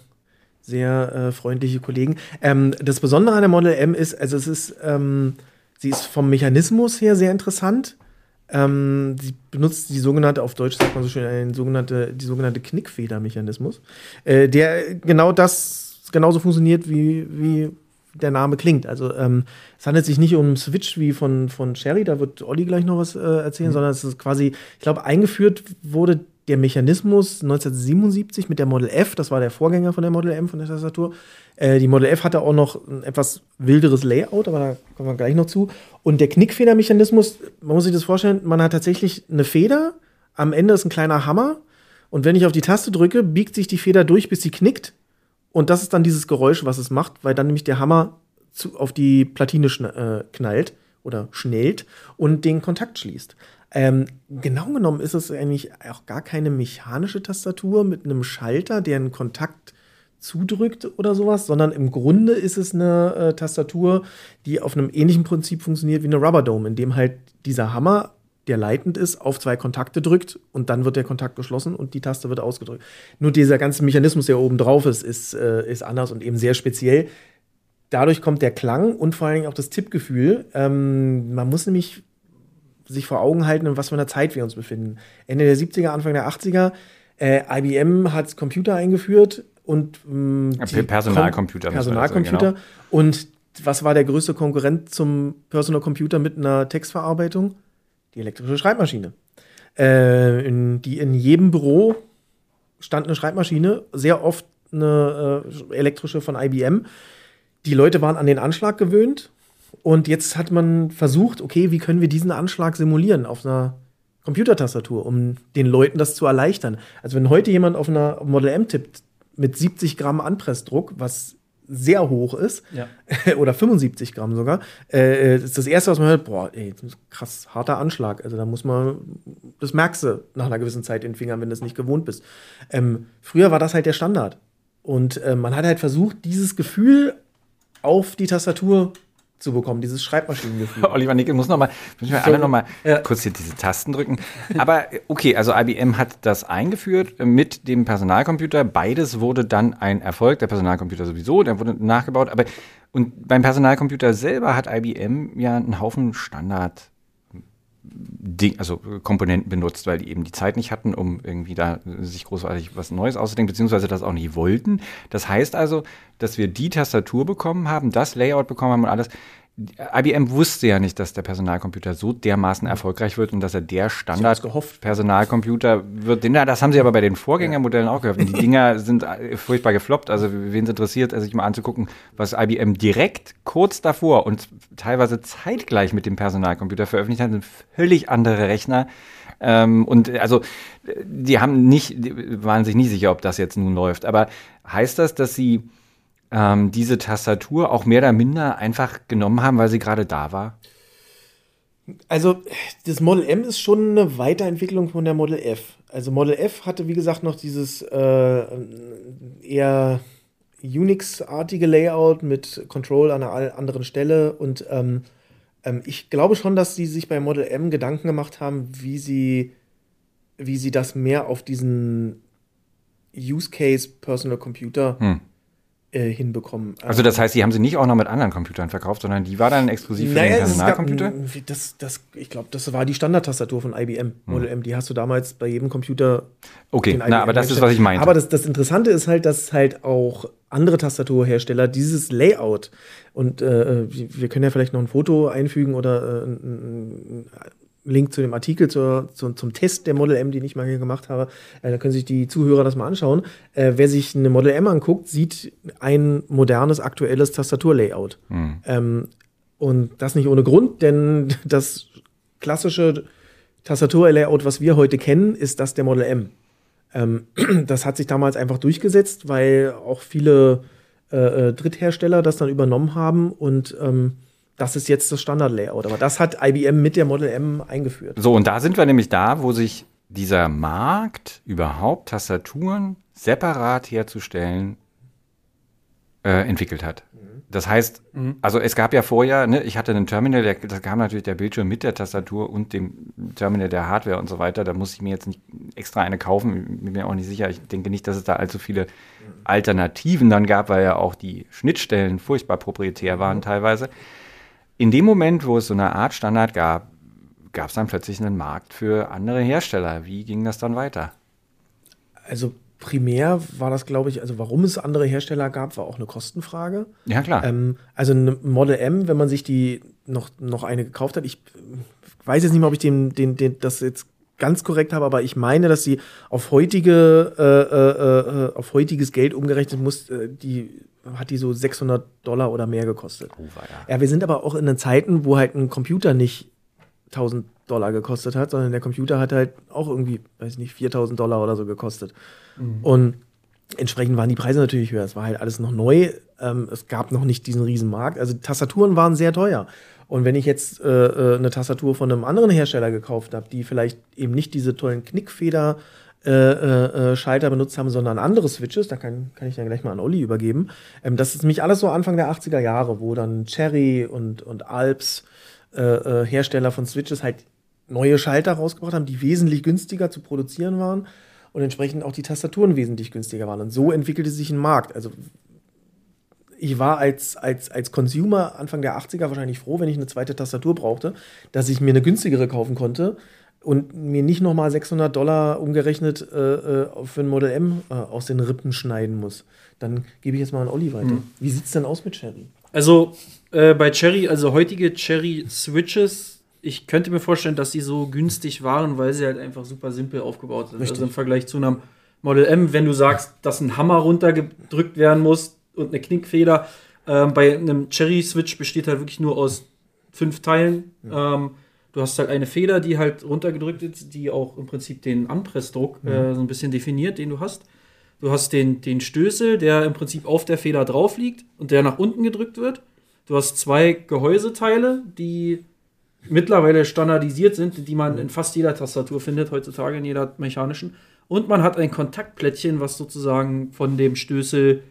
sehr äh, freundliche Kollegen. Ähm, das Besondere an der Model M ist, also es ist, ähm, sie ist vom Mechanismus her sehr interessant. Ähm, sie benutzt die sogenannte, auf Deutsch sagt man so schön, einen sogenannte, die sogenannte Knickfeder-Mechanismus, äh, der genau das genauso funktioniert, wie, wie der Name klingt. Also ähm, es handelt sich nicht um einen Switch wie von, von Cherry, da wird Olli gleich noch was äh, erzählen, sondern es ist quasi, ich glaube, eingeführt wurde der Mechanismus 1977 mit der Model F, das war der Vorgänger von der Model M, von der Tastatur. Äh, die Model F hatte auch noch ein etwas wilderes Layout, aber da kommen wir gleich noch zu. Und der Knickfedermechanismus, man muss sich das vorstellen, man hat tatsächlich eine Feder, am Ende ist ein kleiner Hammer und wenn ich auf die Taste drücke, biegt sich die Feder durch, bis sie knickt. Und das ist dann dieses Geräusch, was es macht, weil dann nämlich der Hammer zu, auf die Platine äh, knallt oder schnellt und den Kontakt schließt. Ähm, genau genommen ist es eigentlich auch gar keine mechanische Tastatur mit einem Schalter, der einen Kontakt zudrückt oder sowas, sondern im Grunde ist es eine äh, Tastatur, die auf einem ähnlichen Prinzip funktioniert wie eine Rubber Dome, in dem halt dieser Hammer, der leitend ist, auf zwei Kontakte drückt und dann wird der Kontakt geschlossen und die Taste wird ausgedrückt. Nur dieser ganze Mechanismus, der oben drauf ist, ist, äh, ist anders und eben sehr speziell. Dadurch kommt der Klang und vor allen Dingen auch das Tippgefühl. Ähm, man muss nämlich sich vor Augen halten, in was für einer Zeit wir uns befinden. Ende der 70er, Anfang der 80er. Äh, IBM hat Computer eingeführt und Ja, die Personalcomputer, Personalcomputer. genau. Und was war der größte Konkurrent zum Personal Computer mit einer Textverarbeitung? Die elektrische Schreibmaschine. Äh, in, die in jedem Büro stand eine Schreibmaschine, sehr oft eine äh, elektrische von IBM. Die Leute waren an den Anschlag gewöhnt und jetzt hat man versucht, okay, wie können wir diesen Anschlag simulieren auf einer Computertastatur, um den Leuten das zu erleichtern. Also wenn heute jemand auf einer Model M tippt mit 70 Gramm Anpressdruck, was sehr hoch ist, Ja. (laughs) oder 75 Gramm sogar, äh, ist das erste, was man hört, boah, ey, krass harter Anschlag. Also da muss man, Das merkst du nach einer gewissen Zeit in den Fingern, wenn du es nicht gewohnt bist. Ähm, früher war das halt der Standard. Und äh, man hat halt versucht, dieses Gefühl auf die Tastatur zu bekommen, dieses Schreibmaschinengefühl. (laughs) Oliver Nickel muss noch mal, müssen wir alle noch mal ja. kurz hier diese Tasten drücken. Aber okay, also IBM hat das eingeführt mit dem Personalcomputer. Beides wurde dann ein Erfolg. Der Personalcomputer sowieso, der wurde nachgebaut. Aber und beim Personalcomputer selber hat IBM ja einen Haufen Standard Ding, also Komponenten benutzt, weil die eben die Zeit nicht hatten, um irgendwie da sich großartig was Neues auszudenken, beziehungsweise das auch nicht wollten. Das heißt also, dass wir die Tastatur bekommen haben, das Layout bekommen haben und alles, IBM wusste ja nicht, dass der Personalcomputer so dermaßen erfolgreich wird und dass er der Standard-Personalcomputer wird. Na, das haben sie aber bei den Vorgängermodellen auch gehört. Die (laughs) Dinger sind äh, furchtbar gefloppt. Also, wen es interessiert, sich mal anzugucken, was IBM direkt kurz davor und teilweise zeitgleich mit dem Personalcomputer veröffentlicht hat, sind völlig andere Rechner. Ähm, und also, die haben nicht, die waren sich nie sicher, ob das jetzt nun läuft. Aber heißt das, dass sie ähm, diese Tastatur auch mehr oder minder einfach genommen haben, weil sie gerade da war? Also das Model M ist schon eine Weiterentwicklung von der Model F. Also Model F hatte, wie gesagt, noch dieses äh, eher Unix-artige Layout mit Control an einer anderen Stelle. Und ähm, ähm, ich glaube schon, dass sie sich bei Model M Gedanken gemacht haben, wie sie, wie sie das mehr auf diesen Use Case Personal Computer hm äh, hinbekommen. Also das heißt, die haben sie nicht auch noch mit anderen Computern verkauft, sondern die war dann exklusiv für naja, den Personalcomputer? Das, das, ich glaube, das war die Standardtastatur von IBM. Model hm. M. Die hast du damals bei jedem Computer. Okay, na, aber das ist, was ich meine. Aber das, das Interessante ist halt, dass halt auch andere Tastaturhersteller dieses Layout und äh, wir können ja vielleicht noch ein Foto einfügen oder äh, ein, Link zu dem Artikel zur, zu, zum Test der Model M, den ich mal hier gemacht habe. Äh, da können sich die Zuhörer das mal anschauen. Äh, wer sich eine Model M anguckt, sieht ein modernes, aktuelles Tastaturlayout. Hm. Ähm, und das nicht ohne Grund, denn (laughs) das klassische Tastaturlayout, was wir heute kennen, ist das der Model M. Ähm, (clears throat) das hat sich damals einfach durchgesetzt, weil auch viele äh, äh Dritthersteller das dann übernommen haben und ähm, das ist jetzt das Standard-Layout. Aber das hat IBM mit der Model M eingeführt. So, und da sind wir nämlich da, wo sich dieser Markt überhaupt Tastaturen separat herzustellen äh, entwickelt hat. Das heißt, also es gab ja vorher, ne, ich hatte einen Terminal, der, da kam natürlich der Bildschirm mit der Tastatur und dem Terminal der Hardware und so weiter. Da muss ich mir jetzt nicht extra eine kaufen, bin mir auch nicht sicher. Ich denke nicht, dass es da allzu viele Alternativen dann gab, weil ja auch die Schnittstellen furchtbar proprietär waren teilweise in dem Moment, wo es so eine Art Standard gab, gab es dann plötzlich einen Markt für andere Hersteller. Wie ging das dann weiter? Also primär war das, glaube ich, also warum es andere Hersteller gab, war auch eine Kostenfrage. Ja, klar. Ähm, also eine Model M, wenn man sich die noch, noch eine gekauft hat, ich weiß jetzt nicht mehr, ob ich den, den, den, das jetzt ganz korrekt habe, aber ich meine, dass sie auf heutige, äh, äh, äh auf heutiges Geld umgerechnet muss, äh, die hat die so 600 Dollar oder mehr gekostet. Oh, ja. ja, wir sind aber auch in den Zeiten, wo halt ein Computer nicht 1000 Dollar gekostet hat, sondern der Computer hat halt auch irgendwie, weiß ich nicht, 4000 Dollar oder so gekostet. Mhm. Und entsprechend waren die Preise natürlich höher. Es war halt alles noch neu. Ähm, es gab noch nicht diesen riesen Markt. Also Tastaturen waren sehr teuer. Und wenn ich jetzt äh, äh eine Tastatur von einem anderen Hersteller gekauft habe, die vielleicht eben nicht diese tollen Knickfeder äh, äh, äh, Schalter benutzt haben, sondern andere Switches. Da kann, kann ich dann gleich mal an Olli übergeben. Ähm, das ist nämlich alles so Anfang der 80er Jahre, wo dann Cherry und, und Alps, äh, äh, Hersteller von Switches, halt neue Schalter rausgebracht haben, die wesentlich günstiger zu produzieren waren und entsprechend auch die Tastaturen wesentlich günstiger waren. Und so entwickelte sich ein Markt. Also ich war als, als, als Consumer Anfang der 80er wahrscheinlich froh, wenn ich eine zweite Tastatur brauchte, dass ich mir eine günstigere kaufen konnte, und mir nicht nochmal 600 Dollar umgerechnet äh, äh, für ein Model M äh, aus den Rippen schneiden muss. Dann gebe ich jetzt mal an Olli weiter. Mhm. Wie sieht es denn aus mit Cherry? Also äh, bei Cherry, also heutige Cherry Switches, ich könnte mir vorstellen, dass sie so günstig waren, weil sie halt einfach super simpel aufgebaut sind. Richtig. Also im Vergleich zu einem Model M, wenn du sagst, dass ein Hammer runtergedrückt werden muss und eine Knickfeder, ähm, bei einem Cherry Switch besteht halt wirklich nur aus fünf Teilen. Ja. Ähm, Du hast halt eine Feder, die halt runtergedrückt ist, die auch im Prinzip den Anpressdruck mhm. äh, so ein bisschen definiert, den du hast. Du hast den, den Stößel, der im Prinzip auf der Feder drauf liegt und der nach unten gedrückt wird. Du hast zwei Gehäuseteile, die mittlerweile standardisiert sind, die man in fast jeder Tastatur findet, heutzutage in jeder mechanischen. Und man hat ein Kontaktplättchen, was sozusagen von dem Stößel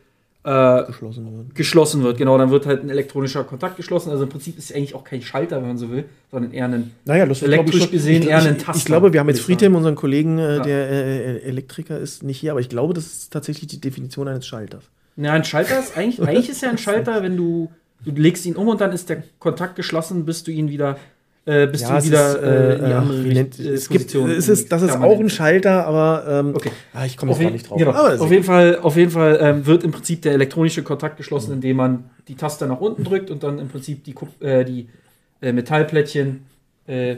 äh, geschlossen wird. geschlossen wird. Genau, dann wird halt ein elektronischer Kontakt geschlossen. Also im Prinzip ist es eigentlich auch kein Schalter, wenn man so will, sondern eher ein Naja, das elektrisch ich, gesehen ich, eher ein Taster. Ich glaube, wir haben jetzt Friedhelm, unseren Kollegen, äh, Ja. der äh, Elektriker ist, nicht hier, aber ich glaube, das ist tatsächlich die Definition eines Schalters. Ja, ein Schalter ist eigentlich, (laughs) eigentlich ist ja ein Schalter, wenn du, du legst ihn um und dann ist der Kontakt geschlossen, bis du ihn wieder, äh, bis du es wieder ist, äh, in die äh, andere äh, es gibt, Position es ist, das ist auch ein Schalter, aber ähm, Okay. ah, ich komme jetzt gar nicht drauf. genau. Auf jeden Fall, auf jeden Fall ähm, wird im Prinzip der elektronische Kontakt geschlossen, indem man die Taste nach unten drückt und dann im Prinzip die, äh, die äh, Metallplättchen äh,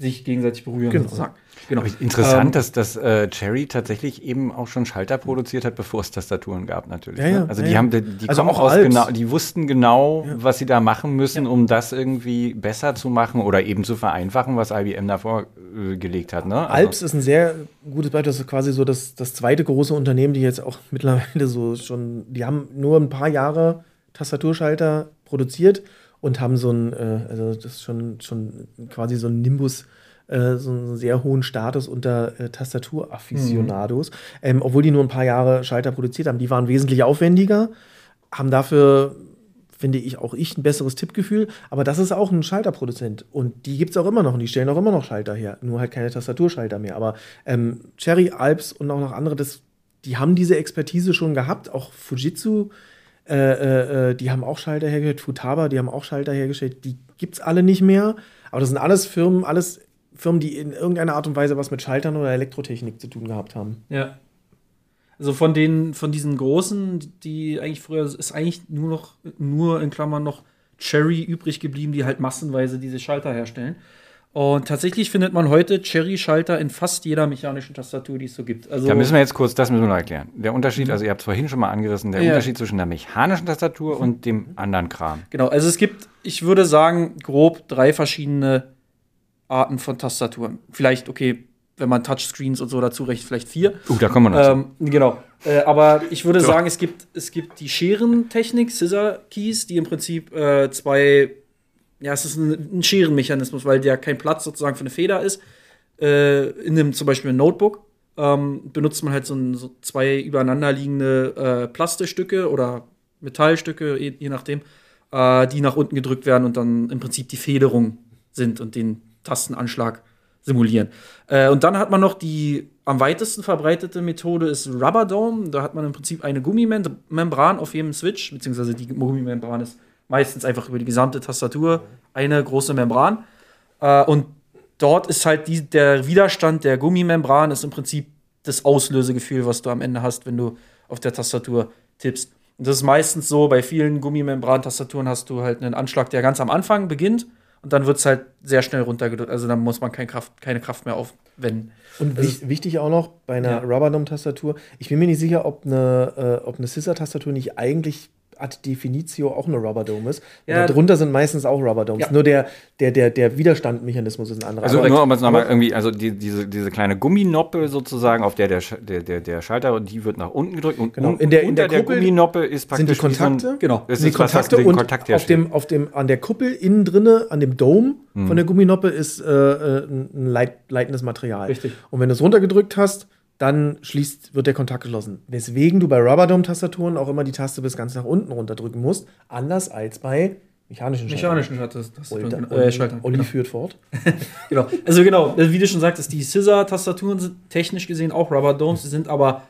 sich gegenseitig berühren. Genau. sozusagen. Genau. Aber interessant, Ähm, dass, dass äh, Cherry tatsächlich eben auch schon Schalter produziert hat, bevor es Tastaturen gab, natürlich. Ja, ja, ne? Also ja, die ja. haben die, die Also kommen auch aus Alps. genau, die wussten genau, was sie da machen müssen, um das irgendwie besser zu machen oder eben zu vereinfachen, was IBM davor äh, gelegt hat. Ne? Also- Alps ist ein sehr gutes Beispiel. Das ist quasi so das, das zweite große Unternehmen, die jetzt auch mittlerweile so schon, die haben nur ein paar Jahre Tastaturschalter produziert und haben so ein, äh, also das ist schon, schon quasi so ein Nimbus, äh, so einen sehr hohen Status unter äh, Tastaturafficionados. Ähm, obwohl die nur ein paar Jahre Schalter produziert haben. Die waren wesentlich aufwendiger, haben dafür finde ich auch ich ein besseres Tippgefühl. Aber das ist auch ein Schalterproduzent. Und die gibt es auch immer noch und die stellen auch immer noch Schalter her. Nur halt keine Tastaturschalter mehr. Aber ähm, Cherry, Alps und auch noch andere, das, die haben diese Expertise schon gehabt. Auch Fujitsu, äh, äh, äh, die haben auch Schalter hergestellt. Futaba, die haben auch Schalter hergestellt. Die gibt es alle nicht mehr. Aber das sind alles Firmen, alles Firmen, die in irgendeiner Art und Weise was mit Schaltern oder Elektrotechnik zu tun gehabt haben. Ja. Also von den, von diesen großen, die eigentlich früher ist eigentlich nur noch, nur in Klammern noch Cherry übrig geblieben, die halt massenweise diese Schalter herstellen. Und tatsächlich findet man heute Cherry-Schalter in fast jeder mechanischen Tastatur, die es so gibt. Also Da müssen wir jetzt kurz, das müssen wir noch erklären. Der Unterschied, also ihr habt es vorhin schon mal angerissen, der Ja. Unterschied zwischen der mechanischen Tastatur und dem anderen Kram. Genau, also es gibt, ich würde sagen, grob drei verschiedene Arten von Tastaturen. Vielleicht, okay, wenn man Touchscreens und so dazu rechnet, vielleicht vier. Uh, da kommen wir noch zu. Ähm, genau. Äh, aber ich würde sagen, es gibt, es gibt die Scherentechnik, Scissor Keys, die im Prinzip äh, zwei, ja, es ist ein, ein Scherenmechanismus, weil der kein Platz sozusagen für eine Feder ist. Äh, in einem zum Beispiel Notebook ähm, benutzt man halt so, ein, so zwei übereinander liegende äh, Plastikstücke oder Metallstücke, je, je nachdem, äh, die nach unten gedrückt werden und dann im Prinzip die Federung sind und den Tastenanschlag simulieren. Äh, und dann hat man noch die am weitesten verbreitete Methode ist Rubber Dome. Da hat man im Prinzip eine Gummimembran auf jedem Switch, beziehungsweise die Gummimembran ist meistens einfach über die gesamte Tastatur eine große Membran. Äh, und dort ist halt die, der Widerstand der Gummimembran ist im Prinzip das Auslösegefühl, was du am Ende hast, wenn du auf der Tastatur tippst. Und das ist meistens so, bei vielen Gummimembran-Tastaturen hast du halt einen Anschlag, der ganz am Anfang beginnt und dann wird es halt sehr schnell runtergedrückt. Also dann muss man kein Kraft, keine Kraft mehr aufwenden. Und wich- wichtig auch noch bei einer Ja. Rubberdom-Tastatur, ich bin mir nicht sicher, ob eine, äh, ob eine Scissor-Tastatur nicht eigentlich ad definitio auch eine Rubberdome ist. Ja. Ja. Darunter sind meistens auch Rubberdomes. Ja. Nur der, der, der, der Widerstandmechanismus ist ein anderer. Also Aber- nur um es nochmal irgendwie, also die, diese, diese kleine Gumminoppe sozusagen, auf der der, der, der, der Schalter, die wird nach unten gedrückt und Genau, in der- in unter der Kuppel Gumminoppe ist sind die praktisch wie so ein- Kontakte? Genau. Das die ist was, was Kontakte den und Kontakt auf dem, auf dem, an der Kuppel innen drinne, an dem Dome Mhm. von der Gumminoppe ist äh, äh, ein leit, leitendes Material. Richtig. Und wenn du es runtergedrückt hast, dann schließt, wird der Kontakt geschlossen. Weswegen du bei Rubberdome-Tastaturen auch immer die Taste bis ganz nach unten runterdrücken musst, anders als bei mechanischen Schaltern. Mechanischen Olli, genau, Olli, äh, Schalter. Olli Genau. führt fort. (laughs) genau. Also genau, wie du schon sagtest, die Scissor-Tastaturen sind technisch gesehen auch Rubber Domes, sie sind aber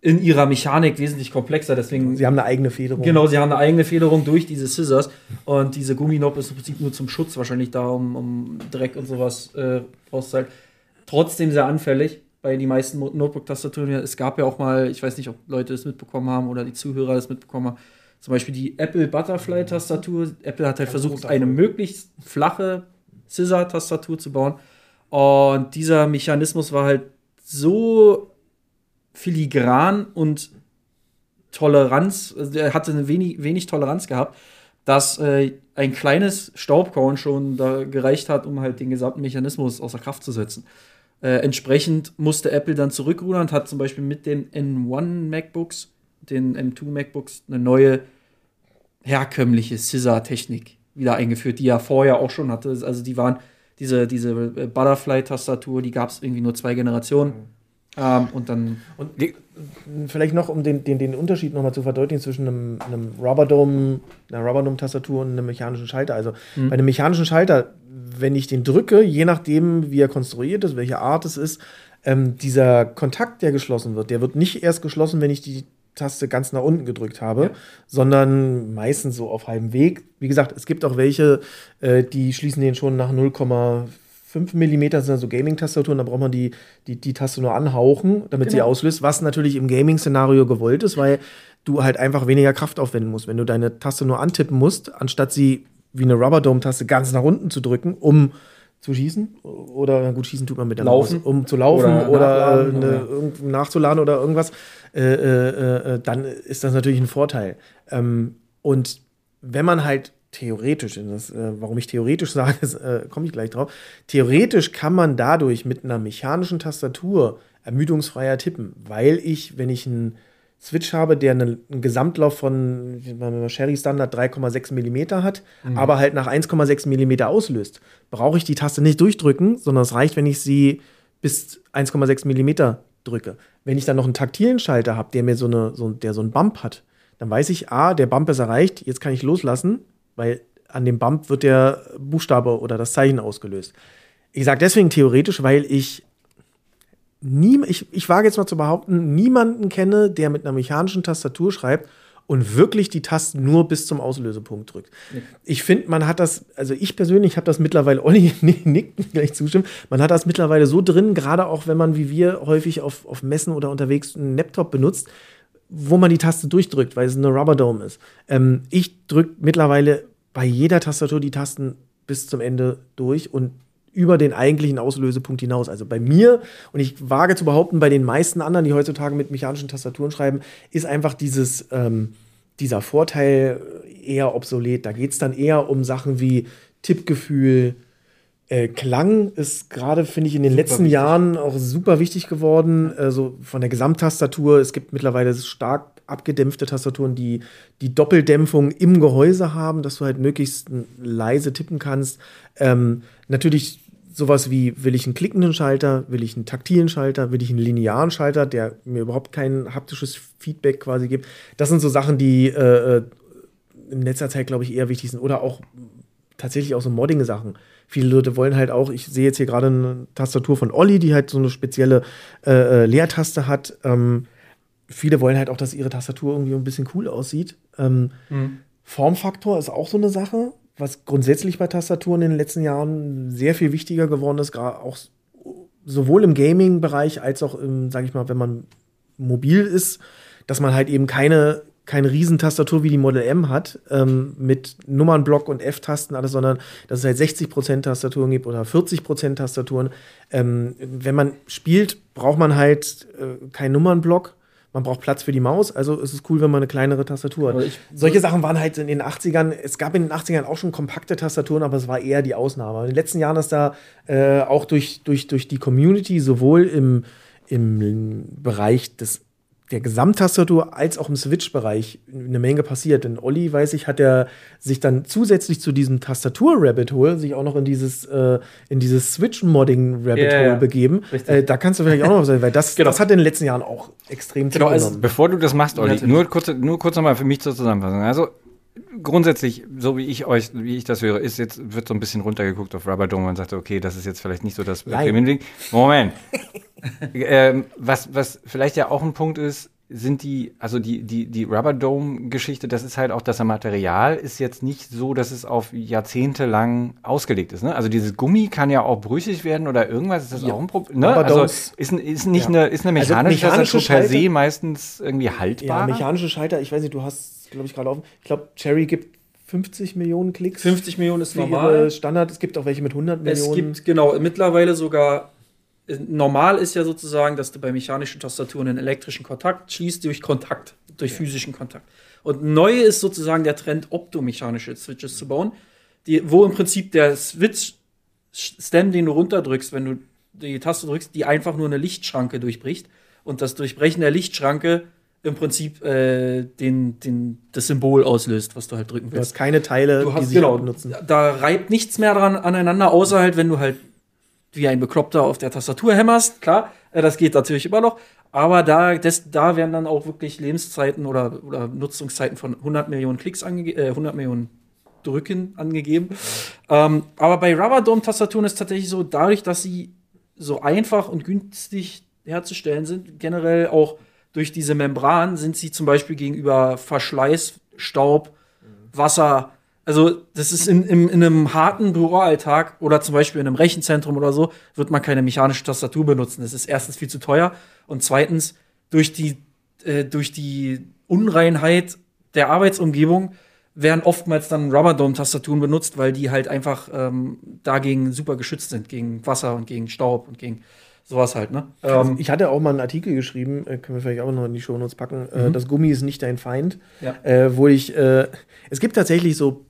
in ihrer Mechanik wesentlich komplexer, deswegen Sie haben eine eigene Federung. Genau, sie haben eine eigene Federung durch diese Scissors und diese Gumminoppe ist im Prinzip nur zum Schutz wahrscheinlich da, um, um Dreck und sowas äh, rauszuhalten. Trotzdem sehr anfällig bei die meisten Notebook-Tastaturen. Es gab ja auch mal, ich weiß nicht, ob Leute das mitbekommen haben oder die Zuhörer das mitbekommen haben, zum Beispiel die Apple Butterfly-Tastatur. Apple hat halt versucht, eine möglichst flache Scissor-Tastatur zu bauen. Und dieser Mechanismus war halt so filigran und Toleranz, also er hatte wenig, wenig Toleranz gehabt, dass äh, ein kleines Staubkorn schon da gereicht hat, um halt den gesamten Mechanismus außer Kraft zu setzen. Äh, entsprechend musste Apple dann zurückrudern und hat zum Beispiel mit den N1 MacBooks, den M2 MacBooks, eine neue herkömmliche Scissor-Technik wieder eingeführt, die er vorher auch schon hatte. Also die waren, diese, diese äh, Butterfly-Tastatur, die gab es irgendwie nur zwei Generationen. Ähm, und dann. Und die, vielleicht noch, um den, den, den Unterschied nochmal zu verdeutlichen zwischen einem, einem Rubberdome, einer Rubberdome-Tastatur und einem mechanischen Schalter. Also Mhm. bei einem mechanischen Schalter, wenn ich den drücke, je nachdem, wie er konstruiert ist, welche Art es ist, ähm, dieser Kontakt, der geschlossen wird, der wird nicht erst geschlossen, wenn ich die Taste ganz nach unten gedrückt habe, Ja. sondern meistens so auf halbem Weg. Wie gesagt, es gibt auch welche, äh, die schließen den schon nach 0,5 Millimeter, das sind so Gaming-Tastaturen, da braucht man die, die, die Taste nur anhauchen, damit sie Genau. auslöst, was natürlich im Gaming-Szenario gewollt ist, weil du halt einfach weniger Kraft aufwenden musst. Wenn du deine Taste nur antippen musst, anstatt sie wie eine Rubberdome-Taste ganz nach unten zu drücken, um zu schießen oder gut schießen tut man mit der Laufen. Maus, um zu laufen Oder oder, nachladen äh, eine, oder- nachzuladen oder irgendwas, äh, äh, äh, dann ist das natürlich ein Vorteil. Ähm, und wenn man halt theoretisch, das, äh, warum ich theoretisch sage, (laughs) äh, komme ich gleich drauf, theoretisch kann man dadurch mit einer mechanischen Tastatur ermüdungsfreier tippen, weil ich, wenn ich einen Switch habe, der einen, einen Gesamtlauf von Sherry Standard 3,6 mm hat, aber halt nach 1,6 mm auslöst, brauche ich die Taste nicht durchdrücken, sondern es reicht, wenn ich sie bis 1,6 mm drücke. Wenn ich dann noch einen taktilen Schalter habe, der mir so eine, so, der so einen Bump hat, dann weiß ich, ah, der Bump ist erreicht, jetzt kann ich loslassen, weil an dem Bump wird der Buchstabe oder das Zeichen ausgelöst. Ich sage deswegen theoretisch, weil ich nie, ich, ich wage jetzt mal zu behaupten, niemanden kenne, der mit einer mechanischen Tastatur schreibt und wirklich die Tasten nur bis zum Auslösepunkt drückt. Ich finde, man hat das, also ich persönlich habe das mittlerweile, (laughs) Olli nickt gleich zustimmen, man hat das mittlerweile so drin, gerade auch wenn man wie wir häufig auf, auf Messen oder unterwegs einen Laptop benutzt, wo man die Taste durchdrückt, weil es eine Rubberdome ist. Ähm, ich drücke mittlerweile bei jeder Tastatur die Tasten bis zum Ende durch und über den eigentlichen Auslösepunkt hinaus. Also bei mir, und ich wage zu behaupten, bei den meisten anderen, die heutzutage mit mechanischen Tastaturen schreiben, ist einfach dieses, ähm, dieser Vorteil eher obsolet. Da geht es dann eher um Sachen wie Tippgefühl, äh, Klang ist gerade, finde ich, in den letzten wichtig. Jahren auch super wichtig geworden. Also von der Gesamttastatur. Es gibt mittlerweile stark abgedämpfte Tastaturen, die die Doppeldämpfung im Gehäuse haben, dass du halt möglichst leise tippen kannst. Ähm, natürlich sowas wie, will ich einen klickenden Schalter, will ich einen taktilen Schalter, will ich einen linearen Schalter, der mir überhaupt kein haptisches Feedback quasi gibt. Das sind so Sachen, die äh, äh, in letzter Zeit, glaube ich, eher wichtig sind. Oder auch tatsächlich auch so Modding-Sachen. Viele Leute wollen halt auch, ich sehe jetzt hier gerade eine Tastatur von Olli, die halt so eine spezielle äh, äh, Leertaste hat. Ähm, viele wollen halt auch, dass ihre Tastatur irgendwie ein bisschen cool aussieht. Ähm, Formfaktor ist auch so eine Sache, was grundsätzlich bei Tastaturen in den letzten Jahren sehr viel wichtiger geworden ist, gerade auch sowohl im Gaming-Bereich als auch im, sage ich mal, wenn man mobil ist, dass man halt eben keine, keine Riesentastatur wie die Model M hat, ähm, mit Nummernblock und F-Tasten, alles, sondern dass es halt 60% Tastaturen gibt oder 40% Tastaturen. Ähm, wenn man spielt, braucht man halt äh, keinen Nummernblock. Man braucht Platz für die Maus, also ist es cool, wenn man eine kleinere Tastatur hat. ich- Solche Sachen waren halt in den 80ern, es gab in den 80ern auch schon kompakte Tastaturen, aber es war eher die Ausnahme. In den letzten Jahren ist da äh, auch durch, durch, durch die Community sowohl im, im Bereich des, der Gesamttastatur als auch im Switch-Bereich eine Menge passiert. Denn Olli, weiß ich, hat er sich dann zusätzlich zu diesem Tastatur-Rabbit-Hole sich auch noch in dieses, äh, in dieses Switch-Modding-Rabbit-Hole Ja, ja. begeben. Äh, da kannst du vielleicht auch noch was sagen, weil das, Genau. das hat in den letzten Jahren auch extrem Genau, also zugenommen. Bevor du das machst, Olli, Natürlich. nur kurz, nur kurz nochmal für mich zur Zusammenfassung. Also grundsätzlich, so wie ich euch, wie ich das höre, ist jetzt, wird so ein bisschen runtergeguckt auf Rubberdome und sagt, okay, das ist jetzt vielleicht nicht so das. Premium-Ding. Moment. (laughs) ähm, was, was vielleicht ja auch ein Punkt ist, sind die, also die, die, die Rubberdome-Geschichte, das ist halt auch, das Material ist jetzt nicht so, dass es auf Jahrzehnte lang ausgelegt ist. Ne? Also dieses Gummi kann ja auch brüchig werden oder irgendwas, ist das Ja. auch ein Problem? Ne? Also ist, ist nicht Ja. eine, ist eine Also mechanische mechanische Tastatur per Schalter- se meistens irgendwie Ja, haltbar. mechanische Schalter, ich weiß nicht, du hast, glaube ich, gerade offen. Ich glaube, Cherry gibt 50 Millionen Klicks. 50 Millionen ist normal. Standard. Es gibt auch welche mit 100 Es Millionen. gibt, genau, mittlerweile sogar. äh, Normal ist ja sozusagen, dass du bei mechanischen Tastaturen einen elektrischen Kontakt schließt durch Kontakt, durch physischen Kontakt. Und neu ist sozusagen der Trend, optomechanische Switches zu bauen, die, wo im Prinzip der Switch-Stem, den du runterdrückst, wenn du die Taste drückst, die einfach nur eine Lichtschranke durchbricht. Und das Durchbrechen der Lichtschranke im Prinzip äh, den, den, das Symbol auslöst, was du halt drücken Du hast willst. keine Teile, Du die hast sich genau, benutzen. da reibt nichts mehr dran aneinander, außer halt, wenn du halt wie ein Bekloppter auf der Tastatur hämmerst. Klar, äh, das geht natürlich immer noch. Aber da, das, da werden dann auch wirklich Lebenszeiten oder, oder Nutzungszeiten von 100 Millionen Klicks angegeben, äh, 100 Millionen Drücken angegeben. Ähm, aber bei Rubber Dome Tastaturen ist tatsächlich so, dadurch, dass sie so einfach und günstig herzustellen sind, generell auch durch diese Membran, sind sie zum Beispiel gegenüber Verschleiß, Staub, Wasser, also das ist in, in, in einem harten Büroalltag oder zum Beispiel in einem Rechenzentrum oder so, wird man keine mechanische Tastatur benutzen. Das ist erstens viel zu teuer und zweitens durch die, äh, durch die Unreinheit der Arbeitsumgebung werden oftmals dann Rubberdome-Tastaturen benutzt, weil die halt einfach ähm, dagegen super geschützt sind, gegen Wasser und gegen Staub und gegen sowas halt, ne? Also ich hatte auch mal einen Artikel geschrieben, äh, können wir vielleicht auch noch in die Shownotes packen. Äh, das Gummi ist nicht dein Feind. Ja. Äh, wo ich, äh, es gibt tatsächlich so,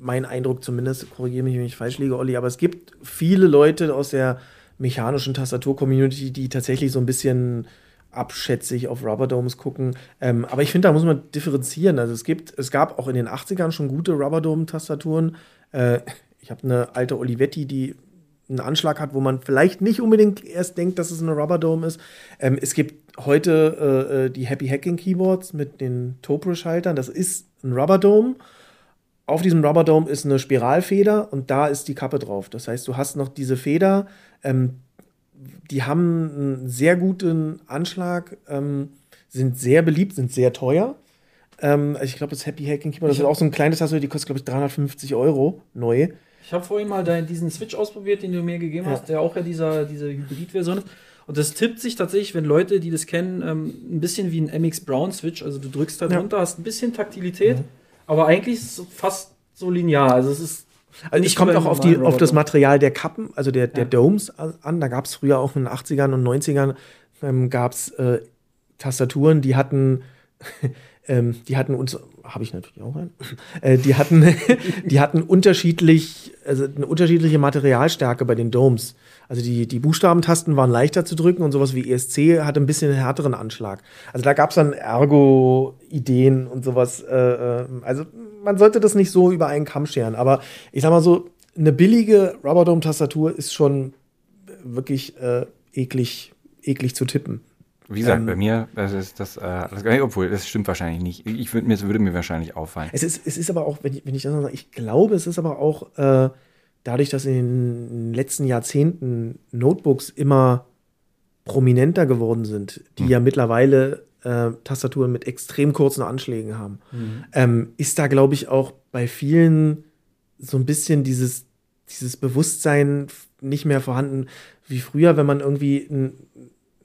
mein Eindruck zumindest, korrigiere mich, wenn ich falsch liege, Olli, aber es gibt viele Leute aus der mechanischen Tastatur-Community, die tatsächlich so ein bisschen abschätzig auf Rubberdomes gucken. Ähm, aber ich finde, da muss man differenzieren. Also es gibt, es gab auch in den 80ern schon gute Rubberdome-Tastaturen. Äh, ich habe eine alte Olivetti, die einen Anschlag hat, wo man vielleicht nicht unbedingt erst denkt, dass es eine Rubberdome ist. Ähm, es gibt heute äh, äh, die Happy Hacking Keyboards mit den Topre-Schaltern. Das ist ein Rubberdome. Auf diesem Rubberdome ist eine Spiralfeder und da ist die Kappe drauf. Das heißt, du hast noch diese Feder. Ähm, die haben einen sehr guten Anschlag, ähm, sind sehr beliebt, sind sehr teuer. Ähm, ich glaube, das Happy Hacking Keyboard, das ist auch so ein kleines die kostet, glaube ich, 350 Euro neu. Ich habe vorhin mal deinen, diesen Switch ausprobiert, den du mir gegeben hast, der auch ja dieser, diese Hybrid-Version ist. Und das tippt sich tatsächlich, wenn Leute, die das kennen, ähm, ein bisschen wie ein MX Brown Switch. Also du drückst da drunter, hast ein bisschen Taktilität, aber eigentlich ist es fast so linear. Also es ist Also kommt wie auch auf, die, auf das. Material der Kappen, also der, der Ja. Domes an. Da gab es früher auch in den 80ern und 90ern ähm, gab es äh, Tastaturen, die hatten, (laughs) ähm, die hatten uns, habe ich natürlich auch einen, (laughs) äh, die hatten, (laughs) die hatten unterschiedlich, also eine unterschiedliche Materialstärke bei den Domes. Also die, die Buchstabentasten waren leichter zu drücken und sowas wie ESC hatte ein bisschen einen härteren Anschlag. Also da gab es dann Ergo-Ideen und sowas. Äh, äh, also man sollte das nicht so über einen Kamm scheren. Aber ich sag mal so, eine billige Rubberdome-Tastatur ist schon wirklich äh, eklig, eklig zu tippen. Wie gesagt, Ähm, bei mir, das ist das, äh, alles, gar nicht- obwohl, das stimmt wahrscheinlich nicht. Ich würde mir, es würde mir wahrscheinlich auffallen. Es ist, es ist aber auch, wenn ich, wenn ich das noch sage, ich glaube, es ist aber auch äh, dadurch, dass in den letzten Jahrzehnten Notebooks immer prominenter geworden sind, die ja mittlerweile äh, Tastaturen mit extrem kurzen Anschlägen haben, ähm, ist da, glaube ich, auch bei vielen so ein bisschen dieses, dieses Bewusstsein nicht mehr vorhanden wie früher, wenn man irgendwie ein,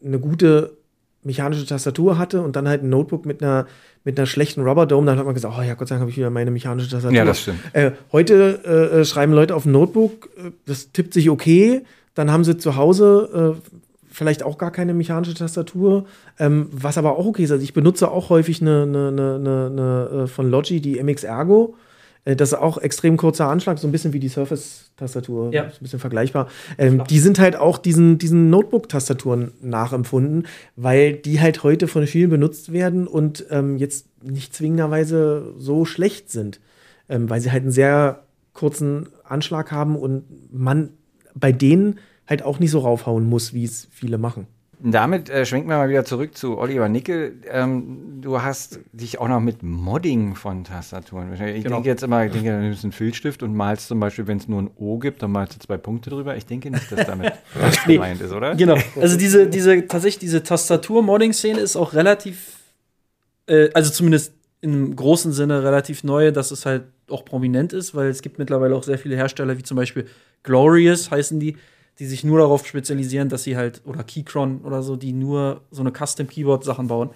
eine gute mechanische Tastatur hatte und dann halt ein Notebook mit einer, mit einer schlechten Rubberdome, dann hat man gesagt, oh ja, Gott sei Dank habe ich wieder meine mechanische Tastatur. Ja, das stimmt. Äh, heute äh, äh, schreiben Leute auf dem Notebook, äh, das tippt sich okay, dann haben sie zu Hause äh, vielleicht auch gar keine mechanische Tastatur, ähm, was aber auch okay ist. Also ich benutze auch häufig eine, eine, eine, eine, eine äh, von Logi, die MX Ergo. Äh, Das ist auch extrem kurzer Anschlag, so ein bisschen wie die Surface-Tastatur, Ja. ist ein bisschen vergleichbar. Ähm, die sind halt auch diesen, diesen Notebook-Tastaturen nachempfunden, weil die halt heute von vielen benutzt werden und ähm, jetzt nicht zwingenderweise so schlecht sind, ähm, weil sie halt einen sehr kurzen Anschlag haben und man bei denen halt auch nicht so raufhauen muss, wie es viele machen. Damit äh, schwenken wir mal wieder zurück zu Oliver Nickel. Ähm, du hast dich auch noch mit Modding von Tastaturen. Ich Genau. denke jetzt immer, ich denke, du nimmst einen Filzstift und malst zum Beispiel, wenn es nur ein O gibt, dann malst du zwei Punkte drüber. Ich denke nicht, dass damit (laughs) Nee. gemeint ist, oder? Genau. Also diese, diese, tatsächlich diese Tastatur-Modding-Szene ist auch relativ, äh, also zumindest im großen Sinne relativ neu, dass es halt auch prominent ist, weil es gibt mittlerweile auch sehr viele Hersteller, wie zum Beispiel Glorious heißen die, die sich nur darauf spezialisieren, dass sie halt, oder Keychron oder so, die nur so eine Custom-Keyboard-Sachen bauen.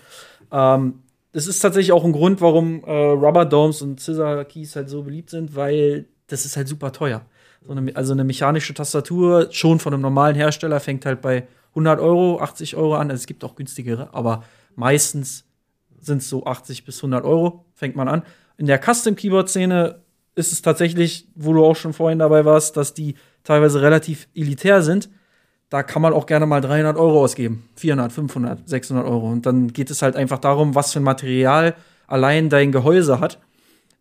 Ähm, das ist tatsächlich auch ein Grund, warum äh, Rubber Domes und Scissor Keys halt so beliebt sind, weil das ist halt super teuer. So eine, also eine mechanische Tastatur, schon von einem normalen Hersteller, fängt halt bei 100 Euro, 80 Euro an. Also es gibt auch günstigere, aber meistens sind es so 80 bis 100 Euro, fängt man an. In der Custom-Keyboard-Szene ist es tatsächlich, wo du auch schon vorhin dabei warst, dass die teilweise relativ elitär sind. da kann man auch gerne mal 300 Euro ausgeben. 400, 500, 600 Euro. Und dann geht es halt einfach darum, was für ein Material allein dein Gehäuse hat.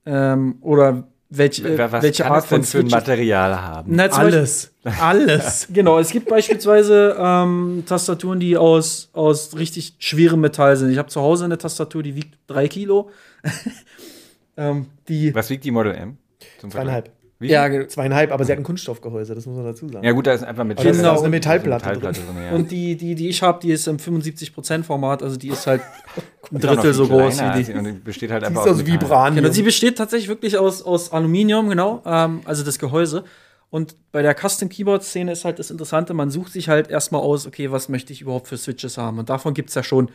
Ähm, oder welch, äh, Was welche Art es denn von für ein. Material haben? Na, zum Beispiel- Alles. Alles. (laughs) Genau, es gibt beispielsweise ähm, Tastaturen, die aus, aus richtig schwerem Metall sind. Ich habe zu Hause eine Tastatur, die wiegt drei Kilo. (laughs) ähm, die Was wiegt die Model M? Zum? Zweieinhalb. Wie? ja, Zweieinhalb, aber sie hat ein Kunststoffgehäuse, das muss man dazu sagen. Ja, gut, da ist einfach da ist Genau. auch eine Metallplatte Metallplatte drin. drin. ja. und die, die, die ich habe, die ist im 75% Format, also die ist halt (laughs) ein Ist Drittel so groß wie die. Und die besteht halt Die einfach ist aus aus Metall. Vibranium. Genau, sie besteht tatsächlich wirklich aus, aus Aluminium, genau, ähm, also das Gehäuse. Und bei der Custom Keyboard Szene ist halt das Interessante, man sucht sich halt erstmal aus, okay, was möchte ich überhaupt für Switches haben? Und davon gibt es ja schon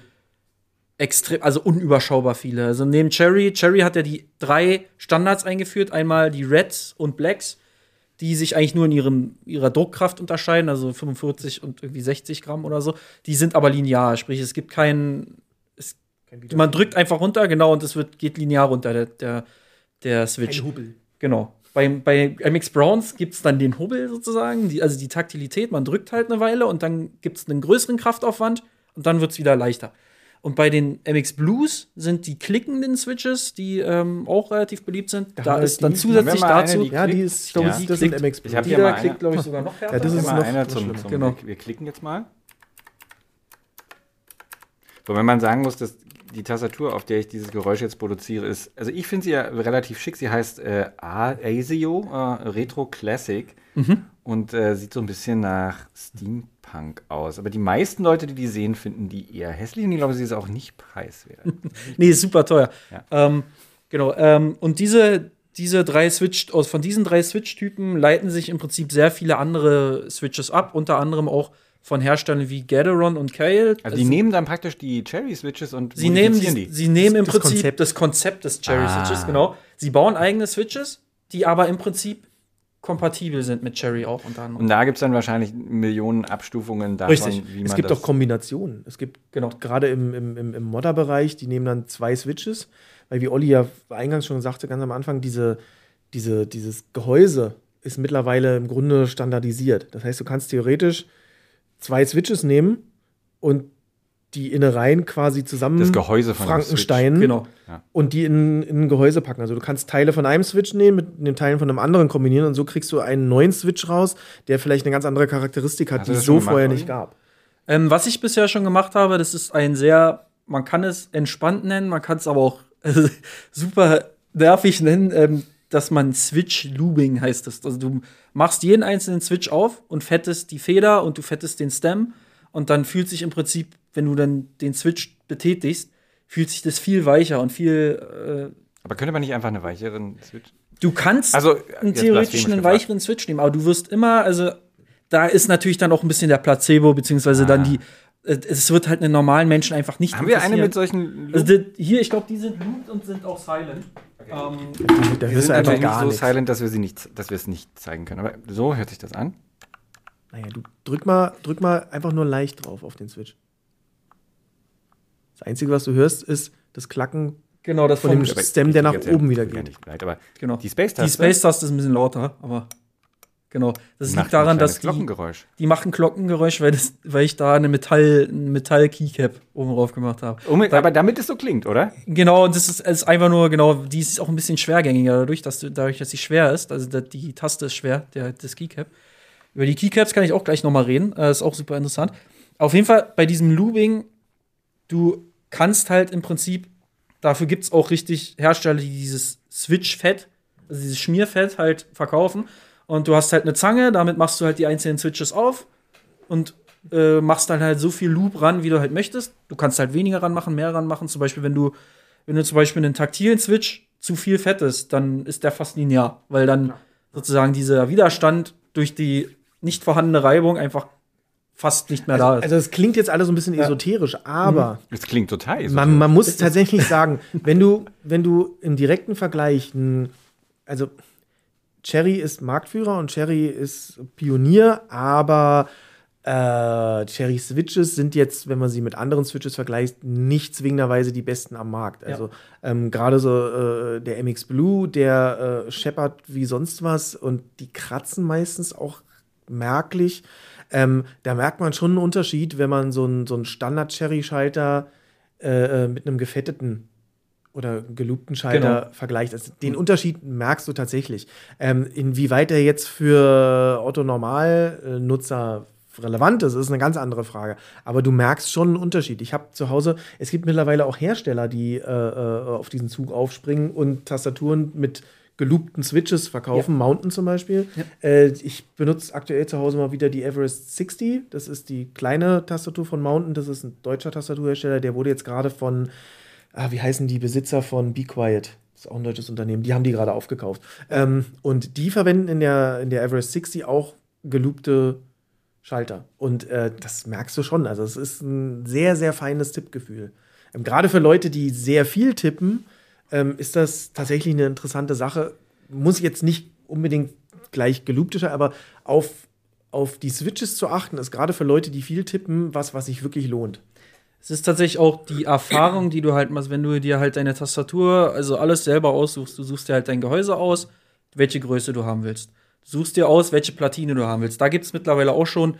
extrem, also unüberschaubar viele. Also neben Cherry, Cherry hat ja die drei Standards eingeführt, einmal die Reds und Blacks, die sich eigentlich nur in ihrem, ihrer Druckkraft unterscheiden, also 45 und irgendwie 60 Gramm oder so. Die sind aber linear, sprich, es gibt keinen, es, man drückt einfach runter, genau, und es wird, geht linear runter, der, der, der Switch. Ein Hubbel. Genau. Bei, bei MX Browns gibt es dann den Hubbel sozusagen, die, also die Taktilität, man drückt halt eine Weile und dann gibt es einen größeren Kraftaufwand und dann wird es wieder leichter. Und bei den MX Blues sind die klickenden Switches, die ähm, auch relativ beliebt sind. Da, wir ist dann die- zusätzlich mal eine, dazu. die Ja, die ist, ich glaube, Ja. das sind MX Ich hab die hier da mal eine. klickt, glaube ich, sogar noch härter. Ja, das ist noch- einer zum, zum Genau. wir, klicken jetzt mal. Wobei man sagen muss, dass die Tastatur, auf der ich dieses Geräusch jetzt produziere, ist, also ich finde sie ja relativ schick. Sie heißt äh, ASIO äh, Retro Classic Mhm. Und äh, sieht so ein bisschen nach Steampunk aus. Aber die meisten Leute, die die sehen, finden die eher hässlich und ich glaube, sie ist auch nicht preiswert. (laughs) Nee, ist super teuer. Ja. Ähm, genau. Ähm, und diese, diese drei Switch, aus, von diesen drei Switch-Typen leiten sich im Prinzip sehr viele andere Switches ab, unter anderem auch von Herstellern wie Gateron und Kale. Also die nehmen dann praktisch die Cherry Switches und Sie nehmen, die, die. sie nehmen im Das Prinzip Konzept. das Konzept des Cherry Ah. Switches, genau. Sie bauen eigene Switches, die aber im Prinzip kompatibel sind mit Cherry auch unter anderem. Und da gibt es dann wahrscheinlich Millionen Abstufungen davon, Richtig. wie man Es gibt das auch Kombinationen. Es gibt Genau. gerade im, im, im, im Modder-Bereich, die nehmen dann zwei Switches, weil wie Olli ja eingangs schon sagte, ganz am Anfang, diese, diese, dieses Gehäuse ist mittlerweile im Grunde standardisiert. Das heißt, du kannst theoretisch zwei Switches nehmen und die Innereien quasi zusammen Das Gehäuse von Frankenstein Genau. und die in, in ein Gehäuse packen. Also du kannst Teile von einem Switch nehmen, mit den Teilen von einem anderen kombinieren und so kriegst du einen neuen Switch raus, der vielleicht eine ganz andere Charakteristik hat, Hast die das es so gemacht, vorher nicht gab. Ähm, was ich bisher schon gemacht habe, das ist ein sehr, man kann es entspannt nennen, man kann es aber auch äh, (laughs) super nervig nennen, ähm, dass man Switch-Looping heißt es. Also du machst jeden einzelnen Switch auf und fettest die Feder und du fettest den Stem und dann fühlt sich im Prinzip, wenn du dann den Switch betätigst, fühlt sich das viel weicher und viel äh, Aber könnte man nicht einfach eine weicheren Switch? Du kannst Also, einen theoretisch einen weicheren Switch nehmen, aber du wirst immer, also da ist natürlich dann auch ein bisschen der Placebo, beziehungsweise dann die, äh, es wird halt einen normalen Menschen einfach nicht Ah. Haben wir eine mit solchen Also die, hier, ich glaube, die sind looped und sind auch silent. Ähm, Da sind du einfach nicht gar so nichts. silent, dass wir sie nicht, dass wir es nicht zeigen können. Aber so hört sich das an. Naja, du drück mal, drück mal einfach nur leicht drauf auf den Switch. Das Einzige, was du hörst, ist das Klacken. genau, das Von dem Stem, der nach oben wieder geht. nicht breit, aber genau. die Space Die Taste. Space-Taste ist ein bisschen lauter, aber genau. Das macht liegt daran, dass die, Glockengeräusch. die machen Glockengeräusch, weil, das, weil ich da eine Metall, ein Metall-Keycap oben drauf gemacht habe. Um, aber damit es so klingt, oder? Genau, und das ist, ist einfach nur, genau, die ist auch ein bisschen schwergängiger dadurch, dass, du, dadurch, dass sie schwer ist. Also da, die Taste ist schwer, der, das Keycap. Über die Keycaps kann ich auch gleich noch mal reden. Äh, ist auch super interessant. Auf jeden Fall bei diesem Looping, du kannst halt im Prinzip, dafür gibt es auch richtig Hersteller, die dieses Switch-Fett, also dieses Schmierfett halt verkaufen. Und du hast halt eine Zange, damit machst du halt die einzelnen Switches auf und äh, machst dann halt so viel Loop ran, wie du halt möchtest. Du kannst halt weniger ranmachen, mehr ranmachen. Zum Beispiel, wenn du, wenn du zum Beispiel einen taktilen Switch zu viel fettest, dann ist der fast linear, weil dann sozusagen dieser Widerstand durch die nicht vorhandene Reibung einfach fast nicht mehr da ist. Also es klingt jetzt alles so ein bisschen esoterisch, aber Es klingt total esoterisch. man, man muss (laughs) tatsächlich sagen, wenn du, wenn du im direkten Vergleich, n- also Cherry ist Marktführer und Cherry ist Pionier, aber äh, Cherry Switches sind jetzt, wenn man sie mit anderen Switches vergleicht, nicht zwingenderweise die besten am Markt. Also ähm, gerade so äh, der MX Blue, der äh, scheppert wie sonst was und die kratzen meistens auch merklich. Ähm, da merkt man schon einen Unterschied, wenn man so einen so einen Standard-Cherry-Schalter äh, äh, mit einem gefetteten oder gelobten Schalter Genau. vergleicht. Also den Unterschied merkst du tatsächlich. Ähm, inwieweit er jetzt für Otto-Normal-Nutzer relevant ist, ist eine ganz andere Frage. Aber du merkst schon einen Unterschied. Ich habe zu Hause, es gibt mittlerweile auch Hersteller, die äh, äh, auf diesen Zug aufspringen und Tastaturen mit gelobten Switches verkaufen, Mountain zum Beispiel. Äh, ich benutze aktuell zu Hause mal wieder die Everest 60. Das ist die kleine Tastatur von Mountain. Das ist ein deutscher Tastaturhersteller. Der wurde jetzt gerade von, ah, wie heißen die Besitzer von Be Quiet? Das ist auch ein deutsches Unternehmen. Die haben die gerade aufgekauft. Ähm, und die verwenden in der, in der Everest 60 auch gelobte Schalter. Und äh, das merkst du schon. Also es ist ein sehr, sehr feines Tippgefühl. Ähm, Gerade für Leute, die sehr viel tippen, ähm, ist das tatsächlich eine interessante Sache. Muss jetzt nicht unbedingt gleich gelobte Schalter, aber auf, auf die Switches zu achten, ist gerade für Leute, die viel tippen, was, was sich wirklich lohnt. Es ist tatsächlich auch die Erfahrung, die du halt machst, wenn du dir halt deine Tastatur, also alles selber aussuchst. Du suchst dir halt dein Gehäuse aus, welche Größe du haben willst. Du suchst dir aus, welche Platine du haben willst. Da gibt es mittlerweile auch schon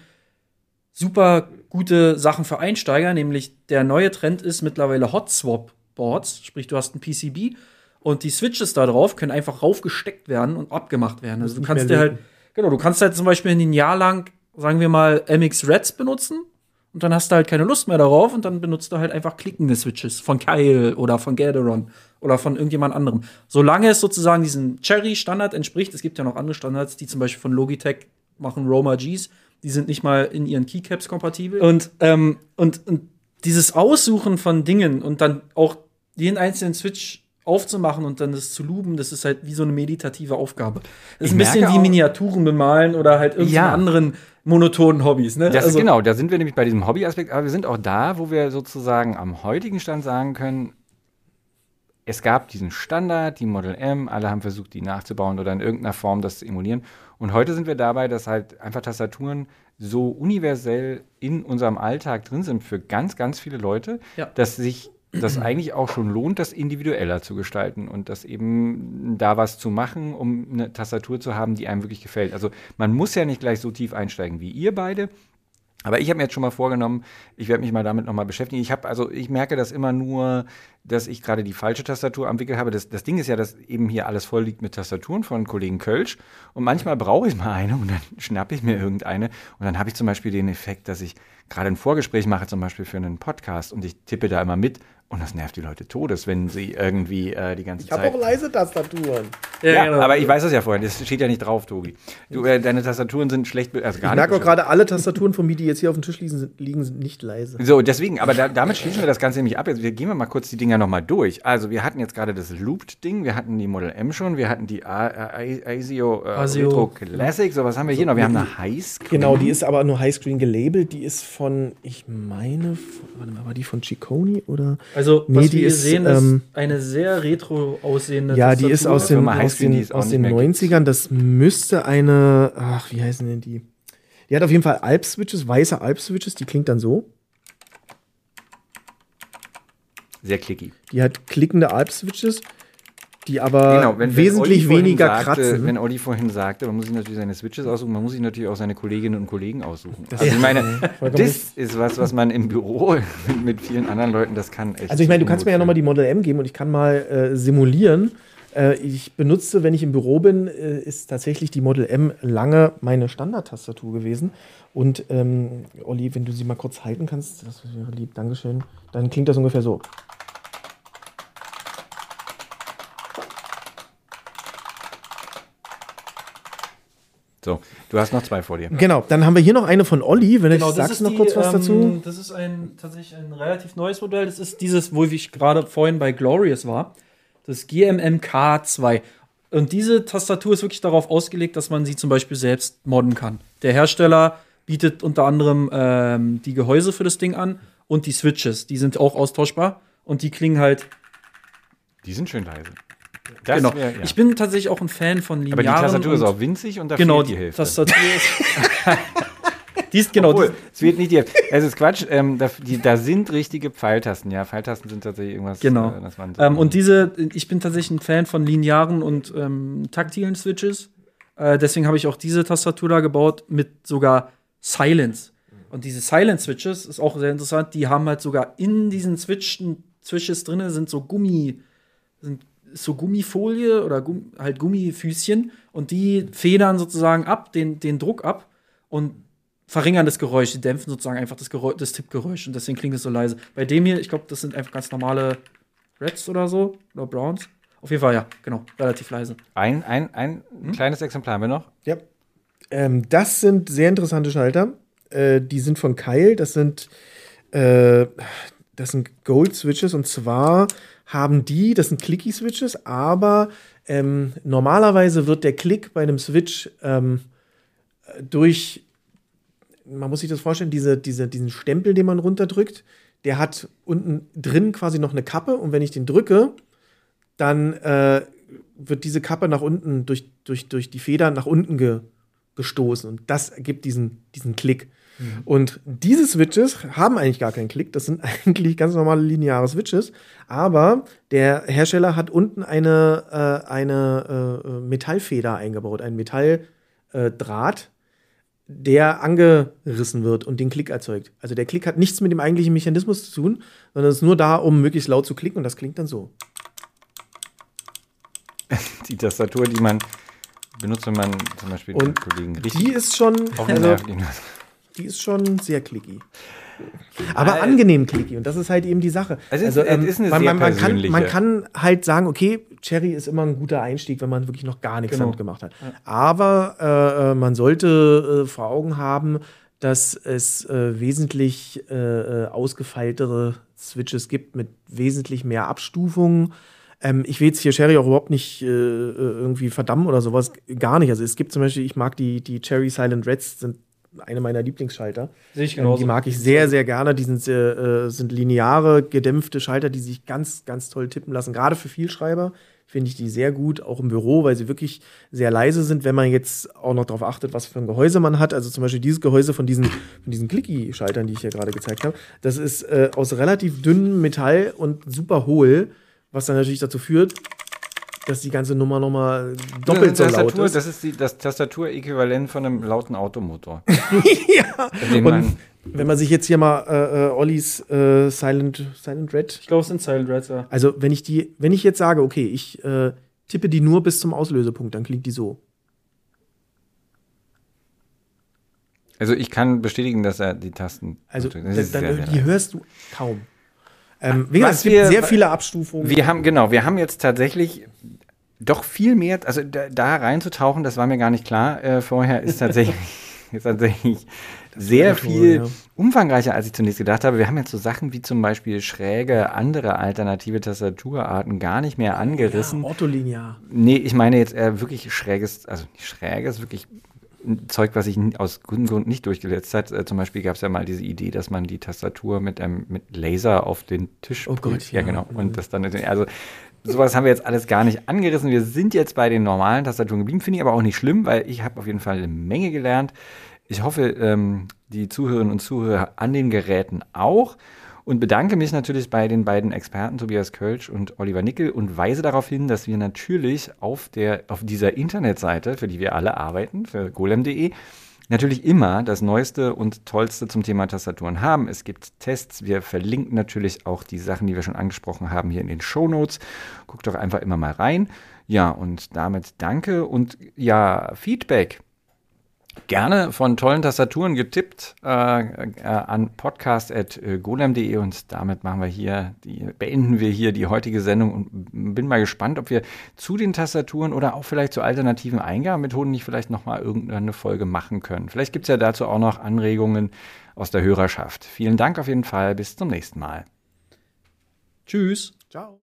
super gute Sachen für Einsteiger, nämlich der neue Trend ist mittlerweile Hot Swap Boards, sprich du hast ein PCB und die Switches da drauf können einfach raufgesteckt werden und abgemacht werden. Also du kannst dir halt, genau, du kannst halt zum Beispiel ein Jahr lang, sagen wir mal, MX Reds benutzen und dann hast du halt keine Lust mehr darauf und dann benutzt du halt einfach klickende Switches von Kyle oder von Gatheron oder von irgendjemand anderem. Solange es sozusagen diesem Cherry-Standard entspricht, es gibt ja noch andere Standards, die zum Beispiel von Logitech machen Roma Gs, die sind nicht mal in ihren Keycaps kompatibel. Und, ähm, und, und dieses Aussuchen von Dingen und dann auch jeden einzelnen Switch aufzumachen und dann das zu luben, das ist halt wie so eine meditative Aufgabe. Das ist Ich ein bisschen wie Miniaturen bemalen oder halt irgendwelche Ja. anderen monotonen Hobbys. Ne? Das Also- genau, da sind wir nämlich bei diesem Hobbyaspekt, aber wir sind auch da, wo wir sozusagen am heutigen Stand sagen können, es gab diesen Standard, die Model M, alle haben versucht, die nachzubauen oder in irgendeiner Form das zu emulieren. Und heute sind wir dabei, dass halt einfach Tastaturen so universell in unserem Alltag drin sind für ganz, ganz viele Leute, Ja. dass sich das eigentlich auch schon lohnt, das individueller zu gestalten und das eben da was zu machen, um eine Tastatur zu haben, die einem wirklich gefällt. Also man muss ja nicht gleich so tief einsteigen wie ihr beide. Aber ich habe mir jetzt schon mal vorgenommen, ich werde mich mal damit nochmal beschäftigen. Ich habe, also ich merke das immer nur, dass ich gerade die falsche Tastatur am Wickel habe. Das, das Ding ist ja, dass eben hier alles voll liegt mit Tastaturen von Kollegen Kölsch. Und manchmal brauche ich mal eine und dann (laughs) schnappe ich mir irgendeine. Und dann habe ich zum Beispiel den Effekt, dass ich gerade ein Vorgespräch mache, zum Beispiel für einen Podcast und ich tippe da immer mit. Und das nervt die Leute todes, wenn sie irgendwie äh, die ganze Ich habe Zeit. auch leise Tastaturen. Ja, genau. aber ich weiß das ja vorher. Das steht ja nicht drauf, Tobi. Du, äh, deine Tastaturen sind schlecht, also gar Ich merke auch gerade, alle Tastaturen von mir, die jetzt hier auf dem Tisch liegen, sind, liegen, sind nicht leise. So, deswegen, aber da, damit schließen wir das Ganze nämlich ab. Jetzt wir gehen wir mal kurz die Dinger nochmal durch. Also, wir hatten jetzt gerade das Looped-Ding, wir hatten die Model M schon, wir hatten die ASIO, äh, ASIO. Retro Classic. So, was haben wir hier noch? Wir haben eine Highscreen. Genau, die ist aber nur Highscreen gelabelt. Die ist von, ich meine, von, warte mal, war die von Chiconi oder? Also, was die wir hier ist, sehen, ähm, ist eine sehr retro aussehende Ja, die ist aus den, aus den, es auch aus nicht den mehr gibt. 90ern. Das müsste eine, ach, wie heißen denn die? Die hat auf jeden Fall Alp-Switches, weiße Alp-Switches, die klingt dann so. Sehr clicky. Die hat klickende Alp-Switches, die aber Genau, wenn, wenn wesentlich vorhin weniger sagte, kratzen. Wenn Olli vorhin sagte, man muss sich natürlich seine Switches aussuchen, man muss sich natürlich auch seine Kolleginnen und Kollegen aussuchen. Das- also ich meine, das ist was, was man im Büro (laughs) mit, vielen anderen Leuten, das kann echt. Also ich meine, du kannst mir ja nochmal die die Model M geben und ich kann mal äh, simulieren. Äh, ich benutze, wenn ich im Büro bin, äh, ist tatsächlich die Model M lange meine Standardtastatur gewesen. Und ähm, Olli, wenn du sie mal kurz halten kannst, das wäre lieb, Dankeschön, dann klingt das ungefähr so. So, du hast noch zwei vor dir. Genau, dann haben wir hier noch eine von Olli, wenn Genau, ich das sagst ist noch die, kurz was ähm, dazu. Das ist ein tatsächlich ein relativ neues Modell. Das ist dieses, wo ich gerade vorhin bei Glorious war. Das GMMK2. Und diese Tastatur ist wirklich darauf ausgelegt, dass man sie zum Beispiel selbst modden kann. Der Hersteller bietet unter anderem ähm, die Gehäuse für das Ding an und die Switches. Die sind auch austauschbar und die klingen halt. Die sind schön leise. Das genau. wär- ja. Ich bin tatsächlich auch ein Fan von Aber linearen. die Tastatur ist auch winzig und da Genau, fehlt die die Hälfte. Tastatur ist. (laughs) die ist genau. Obwohl, es wird nicht die Hälfte. Es ist Quatsch. Ähm, da, die, da sind richtige Pfeiltasten. Ja, Pfeiltasten sind tatsächlich irgendwas. Genau. Äh, so- Ähm, und diese, ich bin tatsächlich ein Fan von linearen und ähm, taktilen Switches. Äh, deswegen habe ich auch diese Tastatur da gebaut mit sogar Silence. Und diese Silence-Switches ist auch sehr interessant. Die haben halt sogar in diesen Switchen, Switches drin sind so Gummi, sind so Gummifolie oder Gumm, halt Gummifüßchen und die federn sozusagen ab, den, den Druck ab und verringern das Geräusch. Die dämpfen sozusagen einfach das, Geräusch, das Tippgeräusch und deswegen klingt es so leise. Bei dem hier, ich glaube, das sind einfach ganz normale Reds oder so oder Browns. Auf jeden Fall, ja, genau, relativ leise. Ein, ein, ein kleines Exemplar haben wir noch. Ja. Ähm, das sind sehr interessante Schalter. Äh, die sind von Keil. Das sind, äh, das sind Gold Switches. Und zwar haben die, das sind Clicky Switches, aber ähm, normalerweise wird der Klick bei einem Switch ähm, durch, man muss sich das vorstellen, diese, diese, diesen Stempel, den man runterdrückt, der hat unten drin quasi noch eine Kappe. Und wenn ich den drücke, dann äh, wird diese Kappe nach unten durch, durch, durch die Feder nach unten ge, gestoßen. Und das ergibt diesen, diesen Klick. Und diese Switches haben eigentlich gar keinen Klick. Das sind (laughs) eigentlich ganz normale lineare Switches. Aber der Hersteller hat unten eine, äh, eine äh, Metallfeder eingebaut, einen Metalldraht, der angerissen wird und den Klick erzeugt. Also der Klick hat nichts mit dem eigentlichen Mechanismus zu tun, sondern ist nur da, um möglichst laut zu klicken. Und das klingt dann so. (laughs) Die Tastatur, die man benutzt, wenn man zum Beispiel den Und Kollegen Die richtig ist schon, auf den also. Die ist schon sehr clicky. Aber angenehm clicky und das ist halt eben die Sache. Es ist- es ist eine man, sehr man, man, kann, man kann halt sagen, okay, Cherry ist immer ein guter Einstieg, wenn man wirklich noch gar nichts Genau. damit gemacht hat. Aber äh, äh, man sollte äh, vor Augen haben, dass es äh, wesentlich äh, äh, ausgefeiltere Switches gibt mit wesentlich mehr Abstufungen. Ähm, ich will jetzt hier Cherry auch überhaupt nicht äh, irgendwie verdammen oder sowas. Gar nicht. Also es gibt zum Beispiel, ich mag die, die Cherry Silent Reds, sind eine meiner Lieblingsschalter. Sehe ich Ähm, genauso. die mag ich sehr, sehr gerne. Die sind, sehr, äh, sind lineare, gedämpfte Schalter, die sich ganz, ganz toll tippen lassen. Gerade für Vielschreiber finde ich die sehr gut, auch im Büro, weil sie wirklich sehr leise sind, wenn man jetzt auch noch darauf achtet, was für ein Gehäuse man hat. Also zum Beispiel dieses Gehäuse von diesen, von diesen Clicky-Schaltern, die ich hier gerade gezeigt habe, das ist äh, aus relativ dünnem Metall und super hohl, was dann natürlich dazu führt, dass die ganze Nummer nochmal doppelt so laut Tastatur, ist. Das ist die, das Tastatur-Äquivalent von einem lauten Automotor. (laughs) ja. Und wenn man sich jetzt hier mal äh, äh, Ollis äh, Silent, Silent Red Ich glaube, es sind Silent Reds, ja. Also, wenn ich die, wenn ich jetzt sage, okay, ich äh, tippe die nur bis zum Auslösepunkt, dann klingt die so. Also ich kann bestätigen, dass er die Tasten. Also, das dann, ist dann, sehr, sehr die leise. hörst du kaum. Ähm, wie gesagt, es gibt wir- sehr viele Abstufungen. Wir haben, genau, wir haben jetzt tatsächlich doch viel mehr, also da, da reinzutauchen, das war mir gar nicht klar äh, vorher, ist tatsächlich, (laughs) ist tatsächlich sehr viel ja. umfangreicher, als ich zunächst gedacht habe. Wir haben jetzt so Sachen wie zum Beispiel schräge andere alternative Tastaturarten gar nicht mehr angerissen. ja, Ortholinear. Nee, ich meine jetzt eher wirklich schräges, also nicht schräges, wirklich Zeug, was sich aus gutem Grund nicht durchgesetzt hat. Äh, zum Beispiel gab es ja mal diese Idee, dass man die Tastatur mit einem mit Laser auf den Tisch Oh Gott, ja, ja. genau. Und das dann, also sowas haben wir jetzt alles gar nicht angerissen. Wir sind jetzt bei den normalen Tastaturen geblieben, finde ich aber auch nicht schlimm, weil ich habe auf jeden Fall eine Menge gelernt. Ich hoffe, ähm, die Zuhörerinnen und Zuhörer an den Geräten auch. Und bedanke mich natürlich bei den beiden Experten Tobias Kölsch und Oliver Nickel und weise darauf hin, dass wir natürlich auf, der, auf dieser Internetseite, für die wir alle arbeiten, für golem.de, natürlich immer das Neueste und Tollste zum Thema Tastaturen haben. Es gibt Tests. Wir verlinken natürlich auch die Sachen, die wir schon angesprochen haben, hier in den Shownotes. Guckt doch einfach immer mal rein. Ja, und damit danke und ja, Feedback. Gerne von tollen Tastaturen getippt äh, äh, an podcast.golem.de und damit machen wir hier, die, beenden wir hier die heutige Sendung und bin mal gespannt, ob wir zu den Tastaturen oder auch vielleicht zu alternativen Eingabemethoden nicht vielleicht nochmal irgendeine Folge machen können. Vielleicht gibt es ja dazu auch noch Anregungen aus der Hörerschaft. Vielen Dank auf jeden Fall, bis zum nächsten Mal. Tschüss. Ciao.